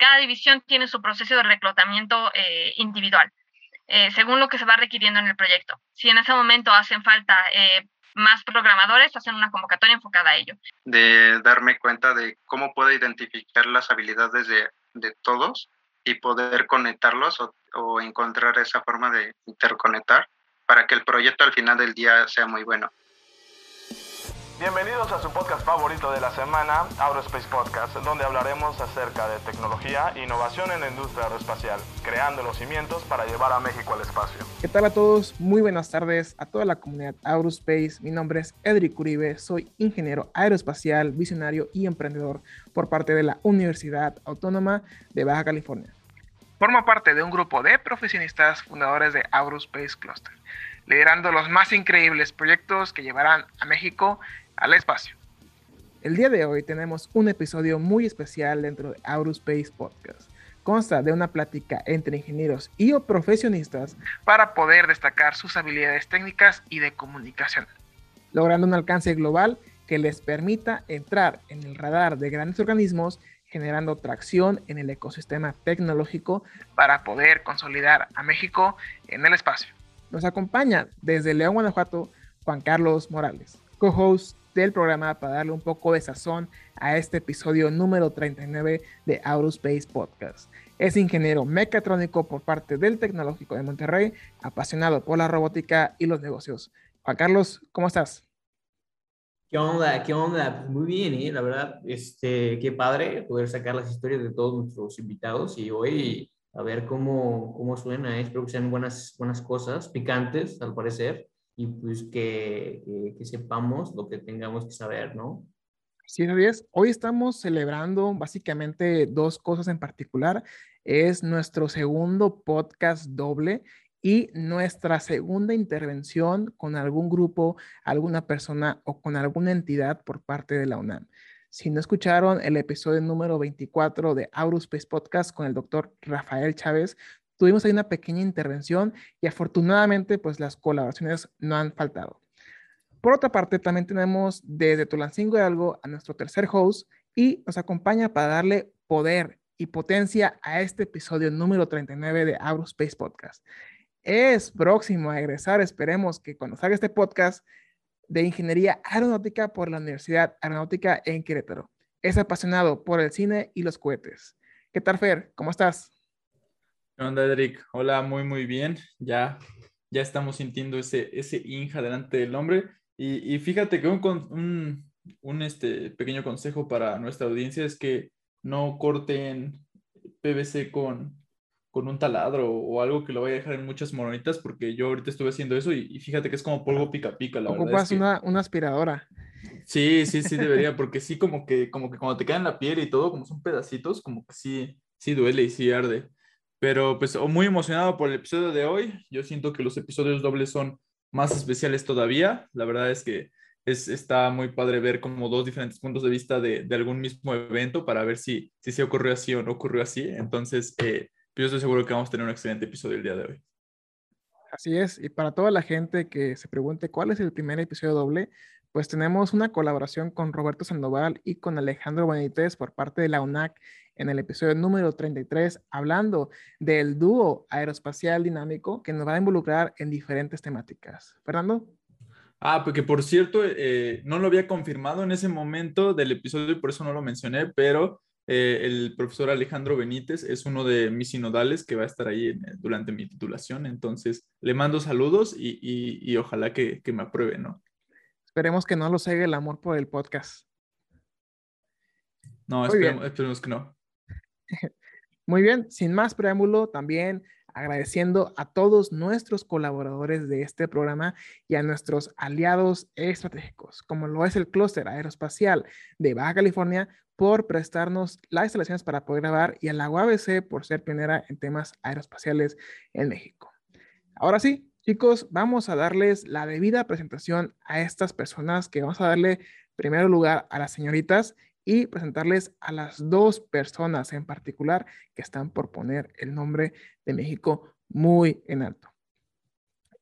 cada división tiene su proceso de reclutamiento eh, individual, eh, según lo que se va requiriendo en el proyecto. Si en ese momento hacen falta eh, más programadores, hacen una convocatoria enfocada a ello. De darme cuenta de cómo puedo identificar las habilidades de, todos y poder conectarlos o encontrar esa forma de interconectar para que el proyecto al final del día sea muy bueno. Bienvenidos a su podcast favorito de la semana, Aerospace Podcast, donde hablaremos acerca de tecnología e innovación en la industria aeroespacial, creando los cimientos para llevar a México al espacio. ¿Qué tal a todos? Muy buenas tardes a toda la comunidad Aerospace. Mi nombre es Edric Uribe, soy ingeniero aeroespacial, visionario y emprendedor por parte de la Universidad Autónoma de Baja California. Formo parte de un grupo de profesionistas fundadores de Aerospace Cluster, liderando los más increíbles proyectos que llevarán a México al espacio. El día de hoy tenemos un episodio muy especial dentro de Aerospace Podcast. Consta de una plática entre ingenieros y o profesionistas para poder destacar sus habilidades técnicas y de comunicación, logrando un alcance global que les permita entrar en el radar de grandes organismos generando tracción en el ecosistema tecnológico para poder consolidar a México en el espacio. Nos acompaña desde León, Guanajuato, Juan Carlos Morales, co-host del programa para darle un poco de sazón a este episodio número 39 de Aerospace Podcast. Es ingeniero mecatrónico por parte del Tecnológico de Monterrey, apasionado por la robótica y los negocios. Juan Carlos, ¿cómo estás? ¿Qué onda? ¿Qué onda? Pues muy bien, ¿eh? la verdad, este, qué padre poder sacar las historias de todos nuestros invitados y hoy a ver cómo, cómo suena. ¿eh? Espero que sean buenas, buenas cosas, picantes al parecer y pues que, sepamos lo que tengamos que saber, ¿no? Sí, es. Hoy estamos celebrando básicamente dos cosas en particular. Es nuestro segundo podcast doble y nuestra segunda intervención con algún grupo, alguna persona o con alguna entidad por parte de la UNAM. Si no escucharon el episodio número 24 de Aurospace Podcast con el doctor Rafael Chávez, tuvimos ahí una pequeña intervención y afortunadamente pues las colaboraciones no han faltado. Por otra parte, también tenemos desde Tulancingo de Algo a nuestro tercer host y nos acompaña para darle poder y potencia a este episodio número 39 de Aerospace Podcast. Es próximo a egresar, esperemos que cuando salga este podcast de Ingeniería Aeronáutica por la Universidad Aeronáutica en Querétaro. Es apasionado por el cine y los cohetes. ¿Qué tal, Fer? ¿Cómo estás? ¿Qué onda? Hola, muy, muy bien. Ya, ya estamos sintiendo ese, ese inja delante del hombre. Y, y fíjate que un, un, un este, pequeño consejo para nuestra audiencia es que no corten PVC con, con un taladro o algo que lo vaya a dejar en muchas moronitas, porque yo ahorita estuve haciendo eso y, fíjate que es como polvo pica pica, la verdad. Es una, una aspiradora. Sí, sí, sí debería, porque sí como que, como que cuando te cae en la piel y todo, como son pedacitos, como que sí, sí duele y sí arde. Pero pues muy emocionado por el episodio de hoy. Yo siento que los episodios dobles son más especiales todavía. La verdad es que es, está muy padre ver como dos diferentes puntos de vista de, de algún mismo evento para ver si, si se ocurrió así o no ocurrió así. Entonces, eh, yo estoy seguro que vamos a tener un excelente episodio el día de hoy. Así es. Y para toda la gente que se pregunte cuál es el primer episodio doble, pues tenemos una colaboración con Roberto Sandoval y con Alejandro Benítez por parte de la UNAC en el episodio número 33, hablando del dúo aeroespacial dinámico que nos va a involucrar en diferentes temáticas. Fernando. Ah, porque por cierto, eh, no lo había confirmado en ese momento del episodio y por eso no lo mencioné, pero eh, el profesor Alejandro Benítez es uno de mis sinodales que va a estar ahí durante mi titulación. Entonces, le mando saludos y, y, ojalá que, que, me apruebe, ¿no? Esperemos que no lo segue el amor por el podcast. No, esperemos, esperemos que no. Muy bien, sin más preámbulo, también agradeciendo a todos nuestros colaboradores de este programa y a nuestros aliados estratégicos, como lo es el Clúster Aeroespacial de Baja California, por prestarnos las instalaciones para poder grabar y a la UABC por ser pionera en temas aeroespaciales en México. Ahora sí, chicos, vamos a darles la debida presentación a estas personas que vamos a darle primero lugar a las señoritas y presentarles a las dos personas en particular que están por poner el nombre de México muy en alto.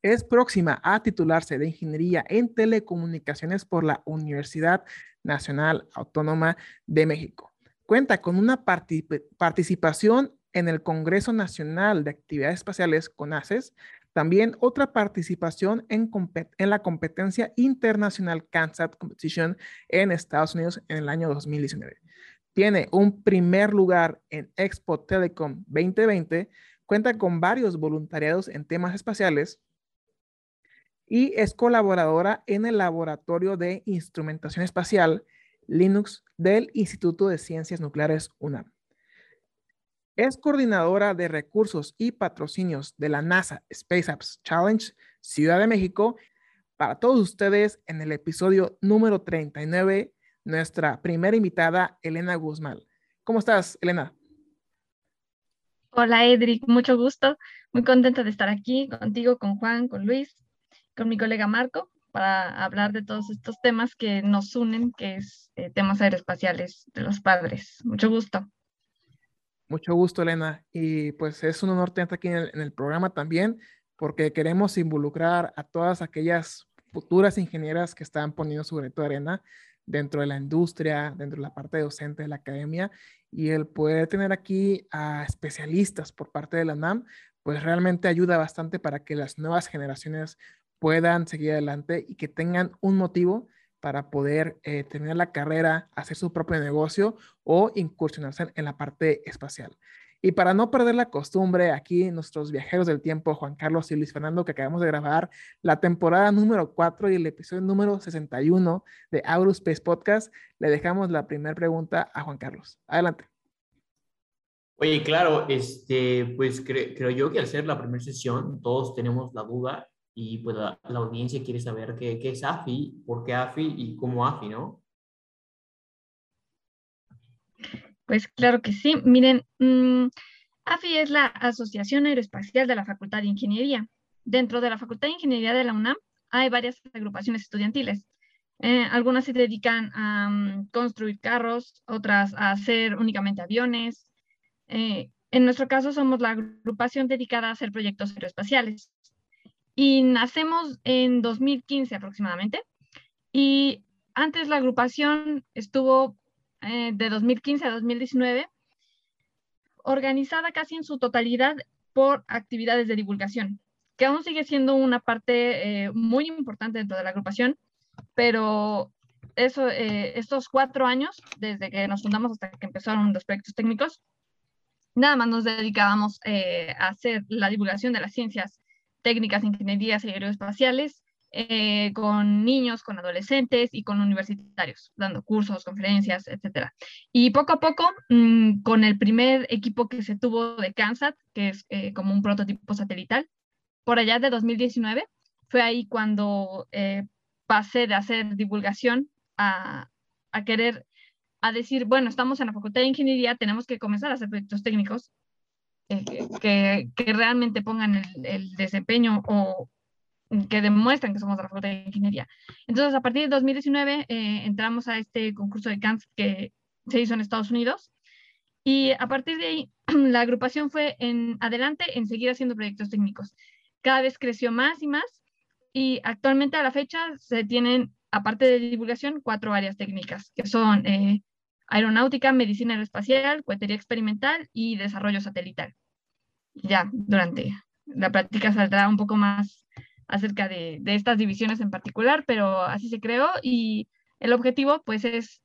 Es próxima a titularse de Ingeniería en Telecomunicaciones por la Universidad Nacional Autónoma de México. cuenta con una participación en el Congreso Nacional de Actividades Espaciales, CONACES, también otra participación en, la competencia internacional CANSAT Competition en Estados Unidos en el año 2019. Tiene un primer lugar en Expo Telecom 2020, cuenta con varios voluntariados en temas espaciales y es colaboradora en el Laboratorio de Instrumentación Espacial Linux del Instituto de Ciencias Nucleares UNAM. Es coordinadora de recursos y patrocinios de la NASA Space Apps Challenge Ciudad de México. Para todos ustedes, en el episodio número 39, nuestra primera invitada, Elena Guzmán. ¿Cómo estás, Elena? Hola, Edric, mucho gusto. Muy contenta de estar aquí contigo, con Juan, con Luis, con mi colega Marco, para hablar de todos estos temas que nos unen, que es eh, temas aeroespaciales de los padres. Mucho gusto. Mucho gusto, Elena. Y pues es un honor tenerte aquí en el, programa también, porque queremos involucrar a todas aquellas futuras ingenieras que están poniendo su granito arena dentro de la industria, dentro de la parte docente de la academia, y el poder tener aquí a especialistas por parte de la NAM, pues realmente ayuda bastante para que las nuevas generaciones puedan seguir adelante y que tengan un motivo para poder eh, terminar la carrera, hacer su propio negocio o incursionarse en la parte espacial. Y para no perder la costumbre, aquí nuestros viajeros del tiempo, Juan Carlos y Luis Fernando, que acabamos de grabar la temporada número 4 y el episodio número 61 de Aurospace Podcast, le dejamos la primera pregunta a Juan Carlos. Adelante. Oye, claro, este, pues creo yo que al ser la primera sesión, todos tenemos la duda y pues la, audiencia quiere saber qué, qué, es AFI, por qué AFI y cómo AFI, ¿no? Pues claro que sí. Miren, mm, AFI es la Asociación Aeroespacial de la Facultad de Ingeniería. Dentro de la Facultad de Ingeniería de la UNAM hay varias agrupaciones estudiantiles. Eh, algunas se dedican a mm, construir carros, otras a hacer únicamente aviones. Eh, en nuestro caso somos la agrupación dedicada a hacer proyectos aeroespaciales y nacemos en 2015 aproximadamente. Y antes la agrupación estuvo eh, de 2015 a 2019 organizada casi en su totalidad por actividades de divulgación, que aún sigue siendo una parte eh, muy importante dentro de la agrupación, pero eso, eh, estos cuatro años, desde que nos fundamos hasta que empezaron los proyectos técnicos, nada más nos dedicábamos a hacer la divulgación de las ciencias técnicas, ingenierías y aeroespaciales eh, con niños, con adolescentes y con universitarios, dando cursos, conferencias, etc. Y poco a poco, mm, con el primer equipo que se tuvo de CANSAT, que es eh, como un prototipo satelital, por allá de 2019, fue ahí cuando eh, pasé de hacer divulgación a, a querer, a decir, bueno, estamos en la Facultad de Ingeniería, tenemos que comenzar a hacer proyectos técnicos que, que, realmente pongan el, el, desempeño o que demuestren que somos de la Facultad de Ingeniería. Entonces, a partir de 2019 eh, entramos a este concurso de CANS que se hizo en Estados Unidos y a partir de ahí la agrupación fue en adelante en seguir haciendo proyectos técnicos. Cada vez creció más y más y actualmente a la fecha se tienen, aparte de divulgación, cuatro áreas técnicas, que son eh, aeronáutica, medicina aeroespacial, cohetería experimental y desarrollo satelital. Ya durante la práctica saldrá un poco más acerca de, estas divisiones en particular, pero así se creó y el objetivo pues es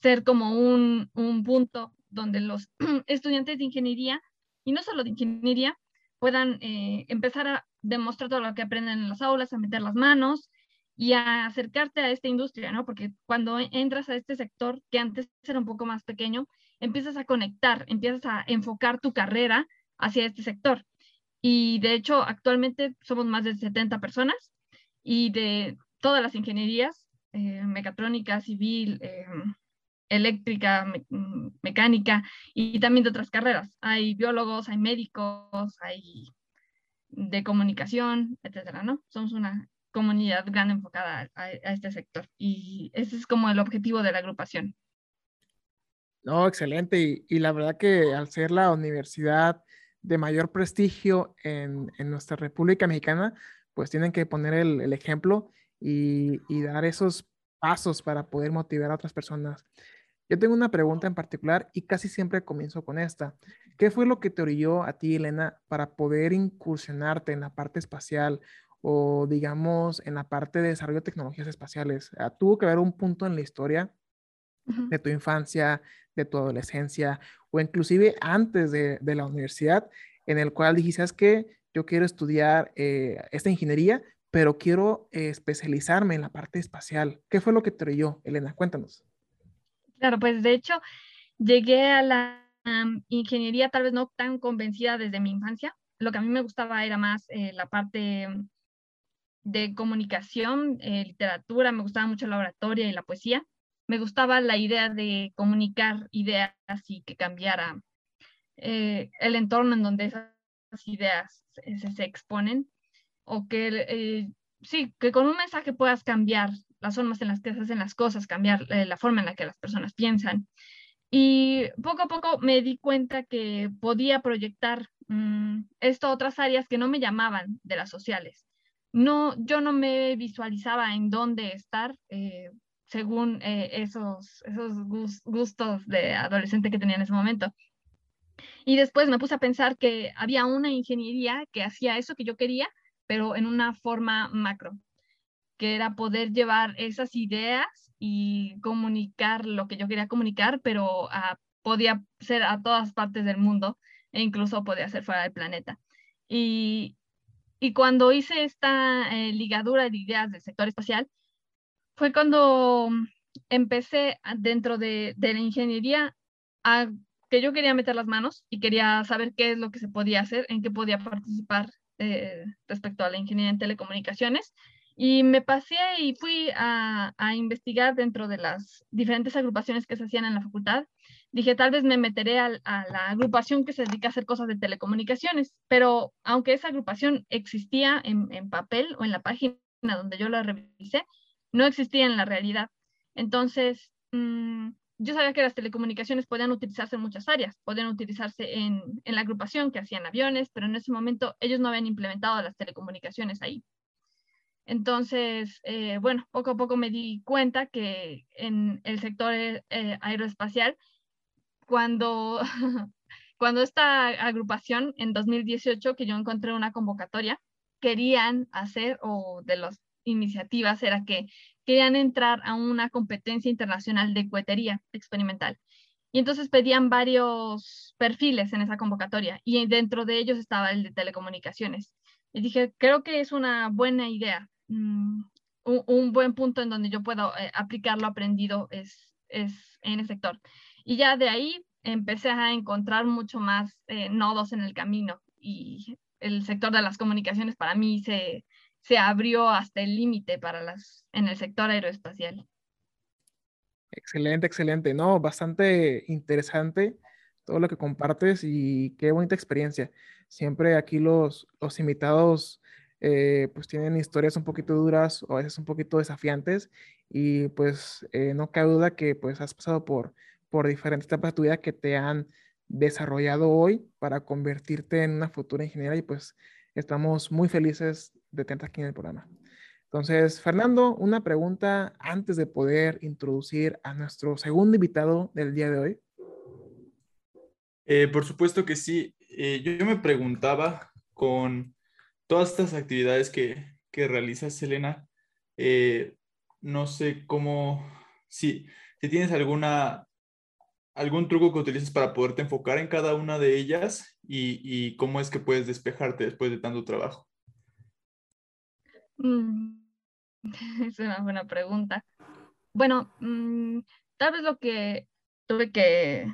ser como un, un punto donde los estudiantes de ingeniería, y no solo de ingeniería, puedan eh, empezar a demostrar todo lo que aprenden en las aulas, a meter las manos, y a acercarte a esta industria, ¿no? Porque cuando entras a este sector, que antes era un poco más pequeño, empiezas a conectar, empiezas a enfocar tu carrera hacia este sector. Y de hecho, actualmente somos más de 70 personas y de todas las ingenierías, eh, mecatrónica, civil, eh, eléctrica, mm, mecánica y también de otras carreras. Hay biólogos, hay médicos, hay de comunicación, etcétera, ¿no? Somos una comunidad grande enfocada a, este sector. Y ese es como el objetivo de la agrupación. No, excelente. Y, la verdad que al ser la universidad de mayor prestigio en, en nuestra República Mexicana, pues tienen que poner el, el ejemplo y, y, dar esos pasos para poder motivar a otras personas. Yo tengo una pregunta en particular y casi siempre comienzo con esta. ¿Qué fue lo que te orilló a ti, Elena, para poder incursionarte en la parte espacial o, digamos, en la parte de desarrollo de tecnologías espaciales? Ah, ¿Tuvo que haber un punto en la historia de tu infancia, de tu adolescencia o inclusive antes de, la universidad en el cual dijiste que yo quiero estudiar eh, esta ingeniería, pero quiero eh, especializarme en la parte espacial? ¿Qué fue lo que te orilló, Elena? Cuéntanos. Claro, pues de hecho llegué a la ingeniería tal vez no tan convencida desde mi infancia. Lo que a mí me gustaba era más eh, la parte de comunicación, eh, literatura, me gustaba mucho la oratoria y la poesía. Me gustaba la idea de comunicar ideas y que cambiara eh, el entorno en donde esas ideas se, exponen o que sí, que con un mensaje puedas cambiar las formas en las que se hacen las cosas, cambiar eh, la forma en la que las personas piensan. Y poco a poco me di cuenta que podía proyectar mm, esto a otras áreas que no me llamaban de las sociales. No, yo no me visualizaba en dónde estar eh, según eh, esos, esos gustos de adolescente que tenía en ese momento. Y después me puse a pensar que había una ingeniería que hacía eso que yo quería, pero en una forma macro que era poder llevar esas ideas y comunicar lo que yo quería comunicar, pero ah, podía ser a todas partes del mundo e incluso podía ser fuera del planeta. Y, y cuando hice esta eh, ligadura de ideas del sector espacial, fue cuando empecé dentro de, la ingeniería a que yo quería meter las manos y quería saber qué es lo que se podía hacer, en qué podía participar eh, respecto a la ingeniería en telecomunicaciones y me pasé y fui a, investigar dentro de las diferentes agrupaciones que se hacían en la facultad. Dije, tal vez me meteré a, la agrupación que se dedica a hacer cosas de telecomunicaciones, pero aunque esa agrupación existía en, papel o en la página donde yo la revisé, no existía en la realidad. Entonces, mm, yo sabía que las telecomunicaciones podían utilizarse en muchas áreas, podían utilizarse en, en, la agrupación que hacían aviones, pero en ese momento ellos no habían implementado las telecomunicaciones ahí. Entonces, eh, bueno, poco a poco me di cuenta que en el sector eh, aeroespacial, cuando, cuando esta agrupación en 2018, que yo encontré una convocatoria, querían hacer, o de las iniciativas, era que querían entrar a una competencia internacional de cuetería experimental. Y entonces pedían varios perfiles en esa convocatoria y dentro de ellos estaba el de telecomunicaciones. Y dije, creo que es una buena idea Mm, un, buen punto en donde yo puedo eh, aplicar lo aprendido es, es en el sector. Y ya de ahí empecé a encontrar mucho más eh, nodos en el camino y el sector de las comunicaciones para mí se, se abrió hasta el límite para las en el sector aeroespacial. Excelente, excelente. No, bastante interesante todo lo que compartes y qué bonita experiencia. Siempre aquí los, los invitados eh, pues tienen historias un poquito duras o a veces un poquito desafiantes y pues eh, no cabe duda que pues has pasado por, por diferentes etapas de tu vida que te han desarrollado hoy para convertirte en una futura ingeniera y pues estamos muy felices de tenerte aquí en el programa. Entonces, Fernando, una pregunta antes de poder introducir a nuestro segundo invitado del día de hoy. Eh, por supuesto que sí. yo me preguntaba con todas estas actividades que, que realizas, Selena, eh, no sé cómo, si, si tienes alguna, algún truco que utilices para poderte enfocar en cada una de ellas y, cómo es que puedes despejarte después de tanto trabajo. Mm, es una buena pregunta. Bueno, mm, tal vez lo que tuve que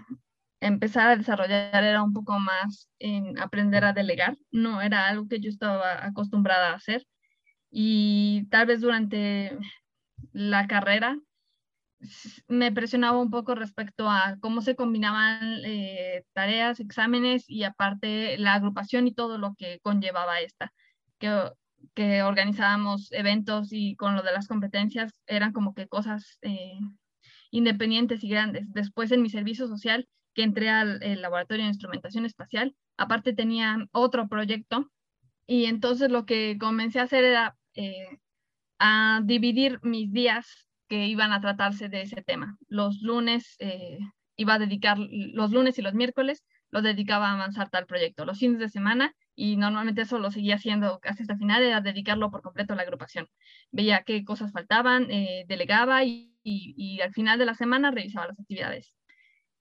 empezar a desarrollar era un poco más en aprender a delegar, no era algo que yo estaba acostumbrada a hacer y tal vez durante la carrera me presionaba un poco respecto a cómo se combinaban eh, tareas, exámenes y aparte la agrupación y todo lo que conllevaba esta, que, que organizábamos eventos y con lo de las competencias eran como que cosas eh, independientes y grandes. Después en mi servicio social que entré al laboratorio de instrumentación espacial. Aparte tenía otro proyecto y entonces lo que comencé a hacer era eh, a dividir mis días que iban a tratarse de ese tema. Los lunes eh, iba a dedicar, los lunes y los miércoles lo dedicaba a avanzar tal proyecto. Los fines de semana, y normalmente eso lo seguía haciendo hasta el final, era dedicarlo por completo a la agrupación. Veía qué cosas faltaban, eh, delegaba y, y, al final de la semana revisaba las actividades.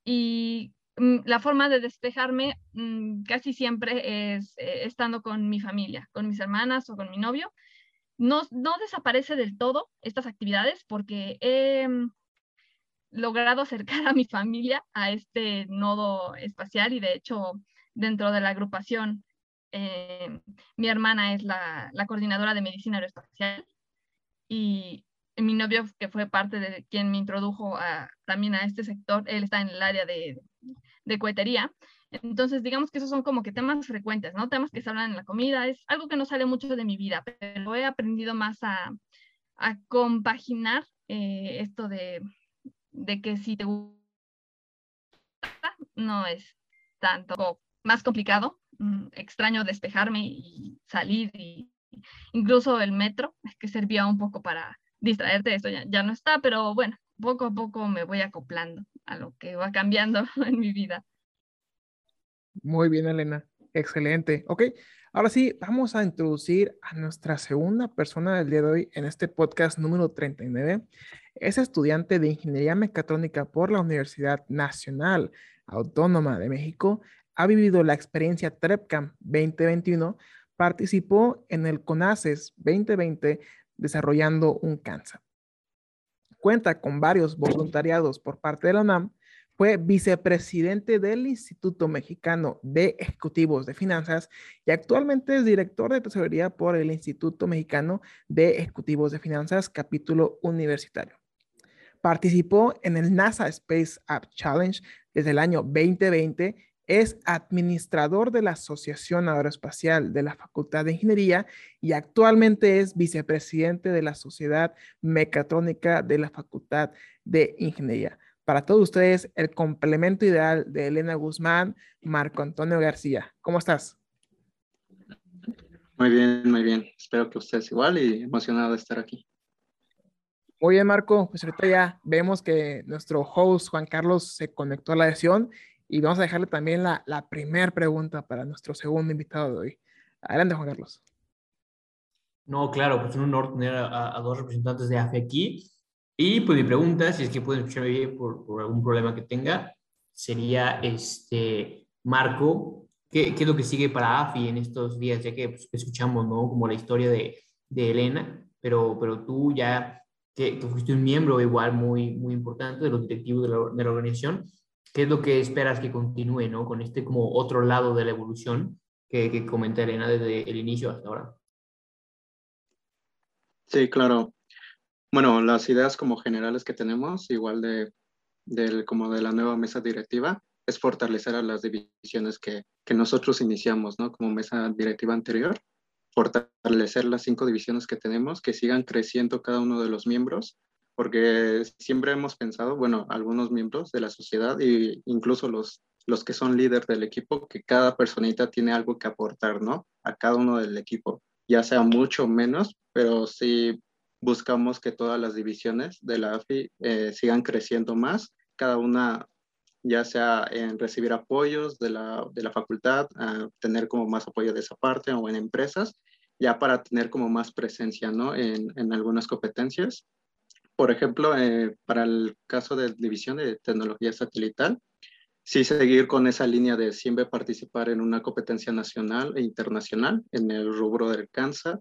Y mm, la forma de despejarme mm, casi siempre es eh, estando con mi familia, con mis hermanas o con mi novio. No, no desaparece del todo estas actividades porque he mm, logrado acercar a mi familia a este nodo espacial y de hecho dentro de la agrupación eh, mi hermana es la, la, coordinadora de medicina aeroespacial y mi novio que fue parte de quien me introdujo también a este sector, él está en el área de, de cohetería. Entonces, digamos que esos son como que temas frecuentes, ¿no? Temas que se hablan en la comida, es algo que no sale mucho de mi vida, pero he aprendido más a, a compaginar eh, esto de, de que si te gusta, no es tanto más complicado, mm, extraño despejarme y salir incluso el metro, que servía un poco para distraerte, esto ya, ya no está, pero bueno, poco a poco me voy acoplando a lo que va cambiando en mi vida. Muy bien, Elena. Excelente. Ok, ahora sí, vamos a introducir a nuestra segunda persona del día de hoy en este podcast número 39. Es estudiante de Ingeniería Mecatrónica por la Universidad Nacional Autónoma de México. Ha vivido la experiencia TREPCAM 2021. Participó en el CONACES 2020 desarrollando un cáncer. Cuenta con varios voluntariados por parte de la UNAM. Fue vicepresidente del Instituto Mexicano de Ejecutivos de Finanzas y actualmente es director de tesorería por el Instituto Mexicano de Ejecutivos de Finanzas, capítulo universitario. Participó en el NASA Space App Challenge desde el año 2020. Es administrador de la Asociación Aeroespacial de la Facultad de Ingeniería y actualmente es vicepresidente de la Sociedad Mecatrónica de la Facultad de Ingeniería. Para todos ustedes, el complemento ideal de Elena Guzmán, Marco Antonio García. ¿Cómo estás? Muy bien, muy bien. Espero que ustedes igual y emocionado de estar aquí. Muy bien, Marco. Pues ahorita ya vemos que nuestro host Juan Carlos se conectó a la sesión y vamos a dejarle también la, la primera pregunta para nuestro segundo invitado de hoy. Adelante, Juan Carlos. No, claro, pues es un honor tener a, dos representantes de AFE aquí. Y pues mi pregunta, si es que pueden escucharme bien por, por algún problema que tenga, sería, este, Marco, ¿qué, ¿qué, es lo que sigue para AFI en estos días? Ya que pues, escuchamos, ¿no? Como la historia de, de Elena, pero, pero tú ya que, fuiste un miembro igual muy, muy importante de los directivos de la, de la, organización. ¿Qué es lo que esperas que continúe, ¿no? Con este como otro lado de la evolución que, que comenta Elena desde el inicio hasta ahora. Sí, claro. Bueno, las ideas como generales que tenemos, igual de, del, como de la nueva mesa directiva, es fortalecer a las divisiones que, que nosotros iniciamos, ¿no? Como mesa directiva anterior fortalecer las cinco divisiones que tenemos, que sigan creciendo cada uno de los miembros, porque siempre hemos pensado, bueno, algunos miembros de la sociedad e incluso los, los que son líderes del equipo, que cada personita tiene algo que aportar, ¿no? A cada uno del equipo, ya sea mucho menos, pero sí buscamos que todas las divisiones de la AFI eh, sigan creciendo más, cada una ya sea en recibir apoyos de la, de la facultad, a tener como más apoyo de esa parte o en empresas, ya para tener como más presencia ¿no? en, en algunas competencias. Por ejemplo, eh, para el caso de división de tecnología satelital, sí seguir con esa línea de siempre participar en una competencia nacional e internacional en el rubro del cáncer.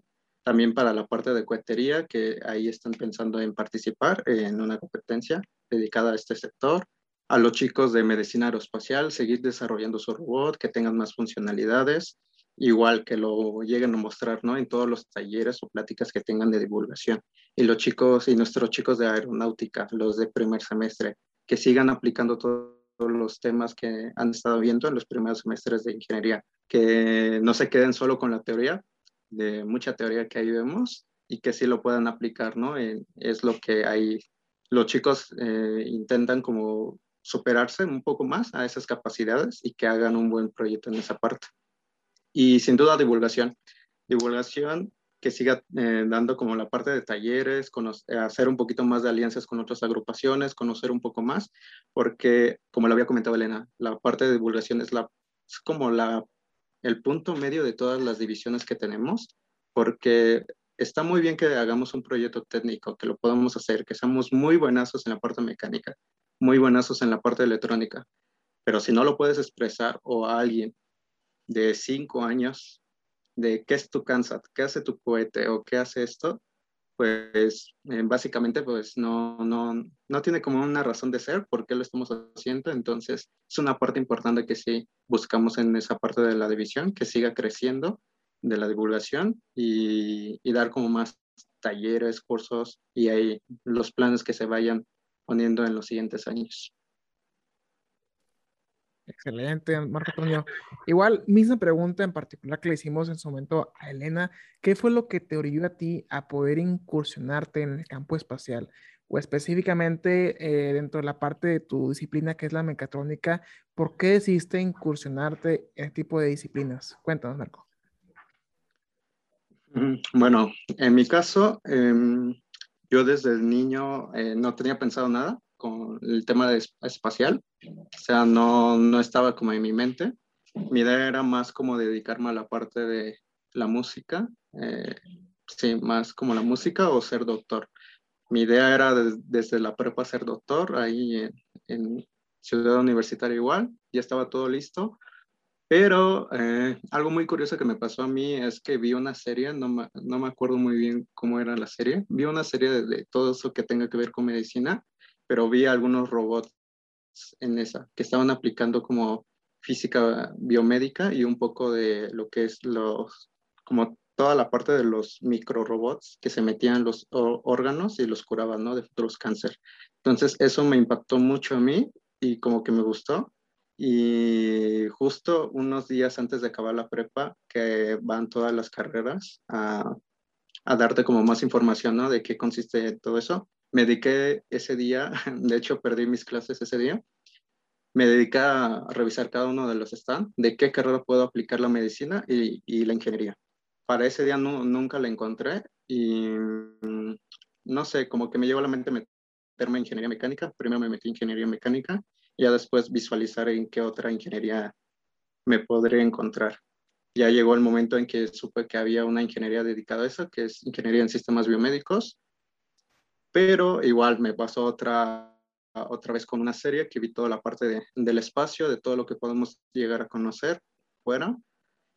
También para la parte de cohetería, que ahí están pensando en participar en una competencia dedicada a este sector a los chicos de medicina aeroespacial seguir desarrollando su robot, que tengan más funcionalidades, igual que lo lleguen a mostrar ¿no? en todos los talleres o pláticas que tengan de divulgación. Y los chicos y nuestros chicos de aeronáutica, los de primer semestre, que sigan aplicando todos los temas que han estado viendo en los primeros semestres de ingeniería, que no se queden solo con la teoría, de mucha teoría que ahí vemos, y que sí lo puedan aplicar, ¿no? es lo que ahí los chicos eh, intentan como superarse un poco más a esas capacidades y que hagan un buen proyecto en esa parte. Y sin duda divulgación. Divulgación que siga eh, dando como la parte de talleres, hacer un poquito más de alianzas con otras agrupaciones, conocer un poco más, porque como lo había comentado Elena, la parte de divulgación es, la, es como la, el punto medio de todas las divisiones que tenemos, porque está muy bien que hagamos un proyecto técnico, que lo podamos hacer, que seamos muy buenazos en la parte mecánica, muy buenazos en la parte electrónica, pero si no lo puedes expresar o a alguien de cinco años de qué es tu CANSAT, qué hace tu cohete o qué hace esto, pues eh, básicamente pues no, no, no tiene como una razón de ser por qué lo estamos haciendo. Entonces es una parte importante que sí buscamos en esa parte de la división, que siga creciendo de la divulgación y, y dar como más talleres, cursos y ahí los planes que se vayan poniendo en los siguientes años. Excelente, Marco Antonio. Igual, misma pregunta en particular que le hicimos en su momento a Elena, ¿qué fue lo que te orilló a ti a poder incursionarte en el campo espacial? O específicamente eh, dentro de la parte de tu disciplina que es la mecatrónica, ¿por qué decidiste incursionarte en este tipo de disciplinas? Cuéntanos, Marco. Bueno, en mi caso, em, yo desde niño eh, no tenía pensado nada con el tema de espacial, o sea, no, no estaba como en mi mente. Mi idea era más como dedicarme a la parte de la música, eh, sí, más como la música o ser doctor. Mi idea era desde la prepa ser doctor, ahí en, en, Ciudad Universitaria igual, ya estaba todo listo, pero eh, algo muy curioso que me pasó a mí es que vi una serie, no me, no me acuerdo muy bien cómo era la serie, vi una serie de, de todo eso que tenga que ver con medicina pero vi algunos robots en esa que estaban aplicando como física biomédica y un poco de lo que es los, como toda la parte de los microrobots que se metían los órganos y los curaban, ¿no? De futuros cáncer. Entonces, eso me impactó mucho a mí y como que me gustó. Y justo unos días antes de acabar la prepa, que van todas las carreras a, a darte como más información, ¿no? De qué consiste todo eso me dediqué ese día, de hecho perdí mis clases ese día, me dediqué a revisar cada uno de los stands, de qué carrera puedo aplicar la medicina y, la ingeniería. Para ese día no, nunca la encontré y mm, no sé, como que me llegó a la mente meterme en ingeniería mecánica. Primero me metí en ingeniería mecánica y ya después visualizar en qué otra ingeniería me podré encontrar. Ya llegó el momento en que supe que había una ingeniería dedicada a eso, que es ingeniería en sistemas biomédicos pero igual me pasó otra, otra vez con una serie que vi toda la parte del espacio, de todo lo que podemos llegar a conocer fuera.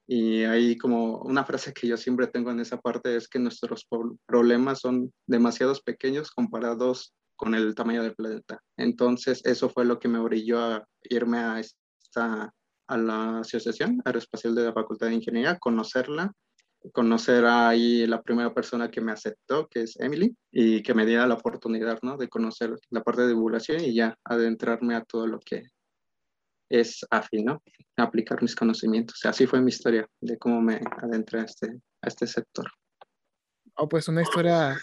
Y ahí como una frase que yo siempre tengo en esa parte es que nuestros problemas son demasiados pequeños comparados con el tamaño del planeta. Entonces eso fue lo que me orilló a irme a, esta, a la Asociación Aeroespacial de la Facultad de Ingeniería, conocerla conocer ahí la primera persona que me aceptó, que es Emily, y que me diera la oportunidad, ¿no? De conocer la parte de divulgación y ya adentrarme a todo lo que es afín, ¿no? Aplicar mis conocimientos. Así fue mi historia de cómo me adentré a este, a este sector. Oh, pues una historia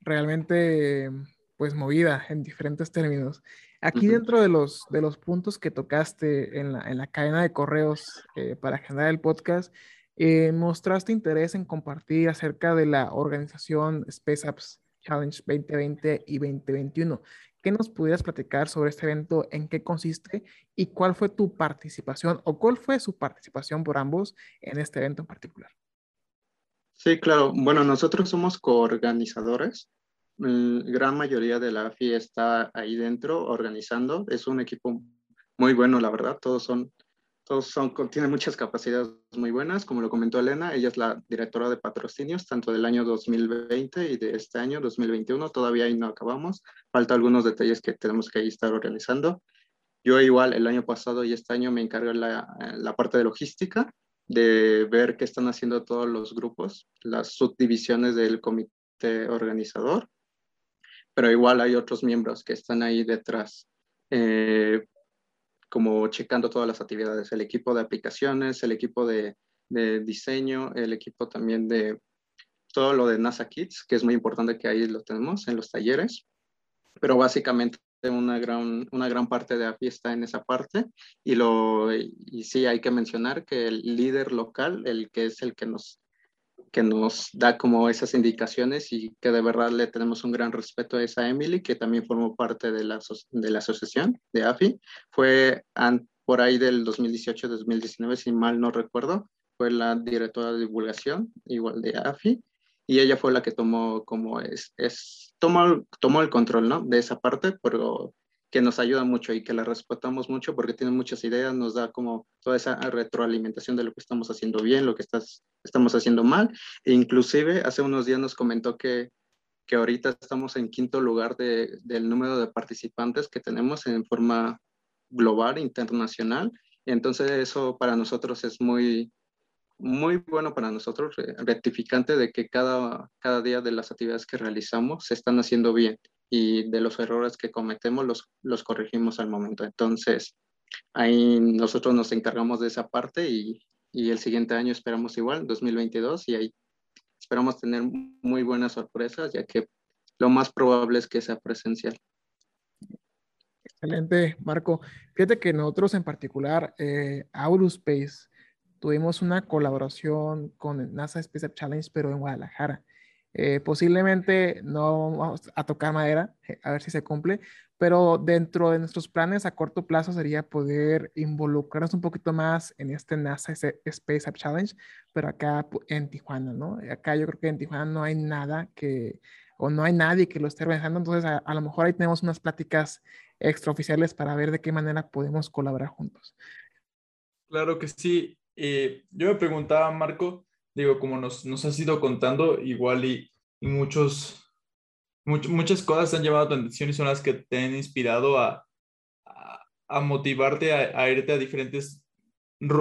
realmente pues movida en diferentes términos. Aquí dentro de los, de los puntos que tocaste en la, en la cadena de correos eh, para generar el podcast, eh, mostraste interés en compartir acerca de la organización Space Apps Challenge 2020 y 2021. ¿Qué nos pudieras platicar sobre este evento? ¿En qué consiste? ¿Y cuál fue tu participación o cuál fue su participación por ambos en este evento en particular? Sí, claro. Bueno, nosotros somos coorganizadores. La gran mayoría de la AFI está ahí dentro organizando. Es un equipo muy bueno, la verdad. Todos son todos son, tienen muchas capacidades muy buenas, como lo comentó Elena, ella es la directora de patrocinios, tanto del año 2020 y de este año 2021, todavía ahí no acabamos, falta algunos detalles que tenemos que estar organizando. Yo igual el año pasado y este año me encargo la, la parte de logística, de ver qué están haciendo todos los grupos, las subdivisiones del comité organizador, pero igual hay otros miembros que están ahí detrás. Eh, como checando todas las actividades, el equipo de aplicaciones, el equipo de, diseño, el equipo también de todo lo de NASA Kids, que es muy importante que ahí lo tenemos en los talleres, pero básicamente una gran, una gran parte de AFI está en esa parte. Y, lo, y sí hay que mencionar que el líder local, el que es el que nos, que nos da como esas indicaciones y que de verdad le tenemos un gran respeto a esa Emily, que también formó parte de la, de la asociación de AFI. Fue por ahí del 2018-2019, si mal no recuerdo, fue la directora de divulgación, igual de AFI, y ella fue la que tomó como es, es tomó, tomó el control, ¿no? De esa parte, pero que nos ayuda mucho y que la respetamos mucho porque tiene muchas ideas, nos da como toda esa retroalimentación de lo que estamos haciendo bien, lo que estamos haciendo mal. E inclusive hace unos días nos comentó que, que ahorita estamos en quinto lugar de, del número de participantes que tenemos en forma global, internacional. Entonces eso para nosotros es muy, muy bueno para nosotros, rectificante de que cada, cada día de las actividades que realizamos se están haciendo bien y de los errores que cometemos los, los corregimos al momento. Entonces, ahí nosotros nos encargamos de esa parte y, y el siguiente año esperamos igual, 2022, y ahí esperamos tener muy buenas sorpresas, ya que lo más probable es que sea presencial. Excelente, Marco. Fíjate que nosotros en particular, eh, tuvimos una colaboración con NASA Space Challenge, pero en Guadalajara. Eh, posiblemente no vamos a tocar madera, eh, a ver si se cumple, pero dentro de nuestros planes a corto plazo sería poder involucrarnos un poquito más en este NASA Space App Challenge, pero acá en Tijuana, ¿no? Acá yo creo que en Tijuana no hay nada que, o no hay nadie que lo esté organizando, entonces a, a lo mejor ahí tenemos unas pláticas extraoficiales para ver de qué manera podemos colaborar juntos. Claro que sí. Eh, yo me preguntaba, Marco, digo, como nos, nos has ido contando, igual y, muchos, muchas cosas han llamado tu atención y son las que te han inspirado a, a, motivarte a, irte a diferentes,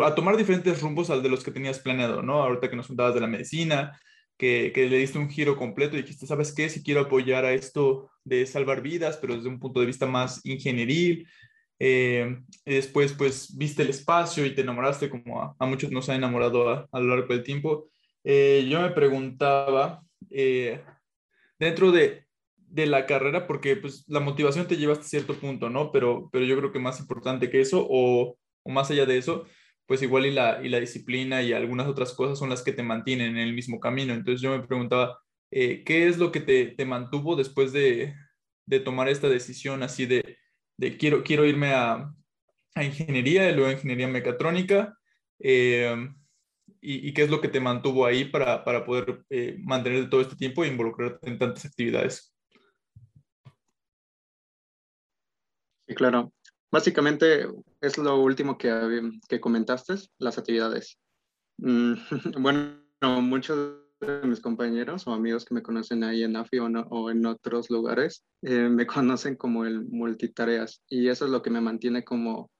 a tomar diferentes rumbos al de los que tenías planeado, ¿no? Ahorita que nos contabas de la medicina, que, que, le diste un giro completo y dijiste, ¿sabes qué? Si quiero apoyar a esto de salvar vidas, pero desde un punto de vista más ingenieril, eh, después, pues, viste el espacio y te enamoraste, como a, muchos nos ha enamorado a, lo largo del tiempo. Eh, yo me preguntaba, eh, dentro de, de, la carrera, porque pues la motivación te lleva hasta cierto punto, ¿no? Pero, pero yo creo que más importante que eso, o, o más allá de eso, pues igual y la, y la disciplina y algunas otras cosas son las que te mantienen en el mismo camino. Entonces yo me preguntaba, ¿qué es lo que te, te mantuvo después de, de tomar esta decisión así de de quiero, quiero irme a, a ingeniería, y luego a ingeniería mecatrónica, eh, y, qué es lo que te mantuvo ahí para, para poder eh, mantener todo este tiempo e involucrarte en tantas actividades. Sí, claro. Básicamente es lo último que, que comentaste, las actividades. Mm, bueno, muchos mis compañeros o amigos que me conocen ahí en AFI o, en otros lugares eh, me conocen como el multitareas y eso es lo que me mantiene como,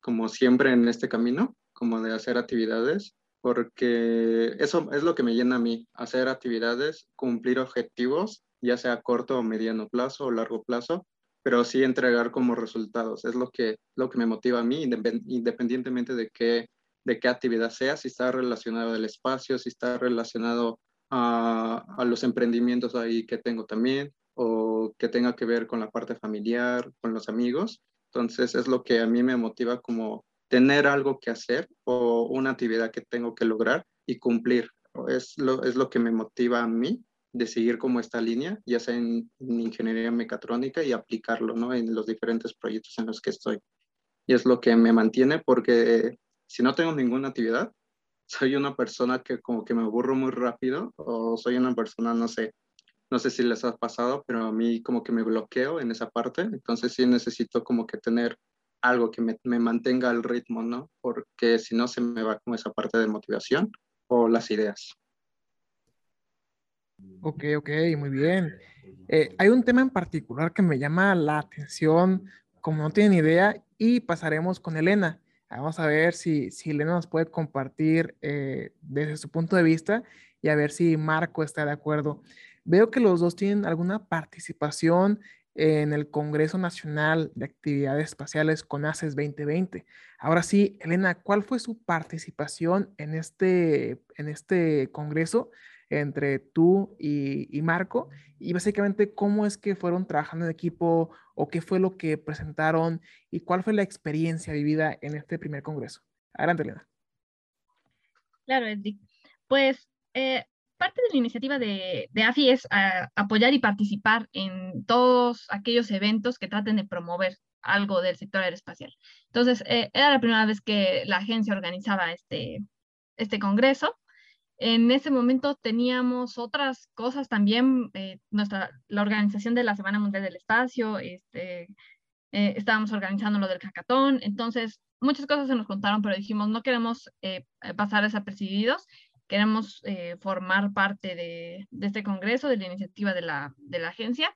como siempre en este camino, como de hacer actividades, porque eso es lo que me llena a mí, hacer actividades, cumplir objetivos, ya sea corto o mediano plazo o largo plazo, pero sí entregar como resultados. Es lo que, lo que me motiva a mí, independientemente de qué, de qué actividad sea, si está relacionado al espacio, si está relacionado a, los emprendimientos ahí que tengo también o que tenga que ver con la parte familiar, con los amigos. Entonces es lo que a mí me motiva como tener algo que hacer o una actividad que tengo que lograr y cumplir. Es lo, es lo que me motiva a mí de seguir como esta línea, ya sea en, ingeniería mecatrónica y aplicarlo ¿no? en los diferentes proyectos en los que estoy. Y es lo que me mantiene porque si no tengo ninguna actividad, soy una persona que como que me aburro muy rápido o soy una persona, no sé, no sé si les ha pasado, pero a mí como que me bloqueo en esa parte, entonces sí necesito como que tener algo que me, me mantenga al ritmo, ¿no? Porque si no se me va como esa parte de motivación o las ideas. Ok, ok, muy bien. Eh, hay un tema en particular que me llama la atención, como no tienen idea, y pasaremos con Elena. Vamos a ver si, si Elena nos puede compartir eh, desde su punto de vista y a ver si Marco está de acuerdo. Veo que los dos tienen alguna participación en el Congreso Nacional de Actividades Espaciales CONACES 2020. Ahora sí, Elena, ¿cuál fue su participación en este, en este congreso? Entre tú y, Marco y básicamente cómo es que fueron trabajando en equipo o qué fue lo que presentaron y cuál fue la experiencia vivida en este primer congreso. Adelante, Elena. Claro, Edric. Pues eh, parte de la iniciativa de, de AFI es ah, apoyar y participar en todos aquellos eventos que traten de promover algo del sector aeroespacial. Entonces, eh, era la primera vez que la agencia organizaba este, este congreso. En ese momento teníamos otras cosas también, eh, nuestra, la organización de la Semana Mundial del Espacio, este, eh, estábamos organizando lo del cacatón, entonces muchas cosas se nos contaron, pero dijimos, no queremos pasar desapercibidos queremos eh, formar parte de, este congreso, de la iniciativa de la, agencia,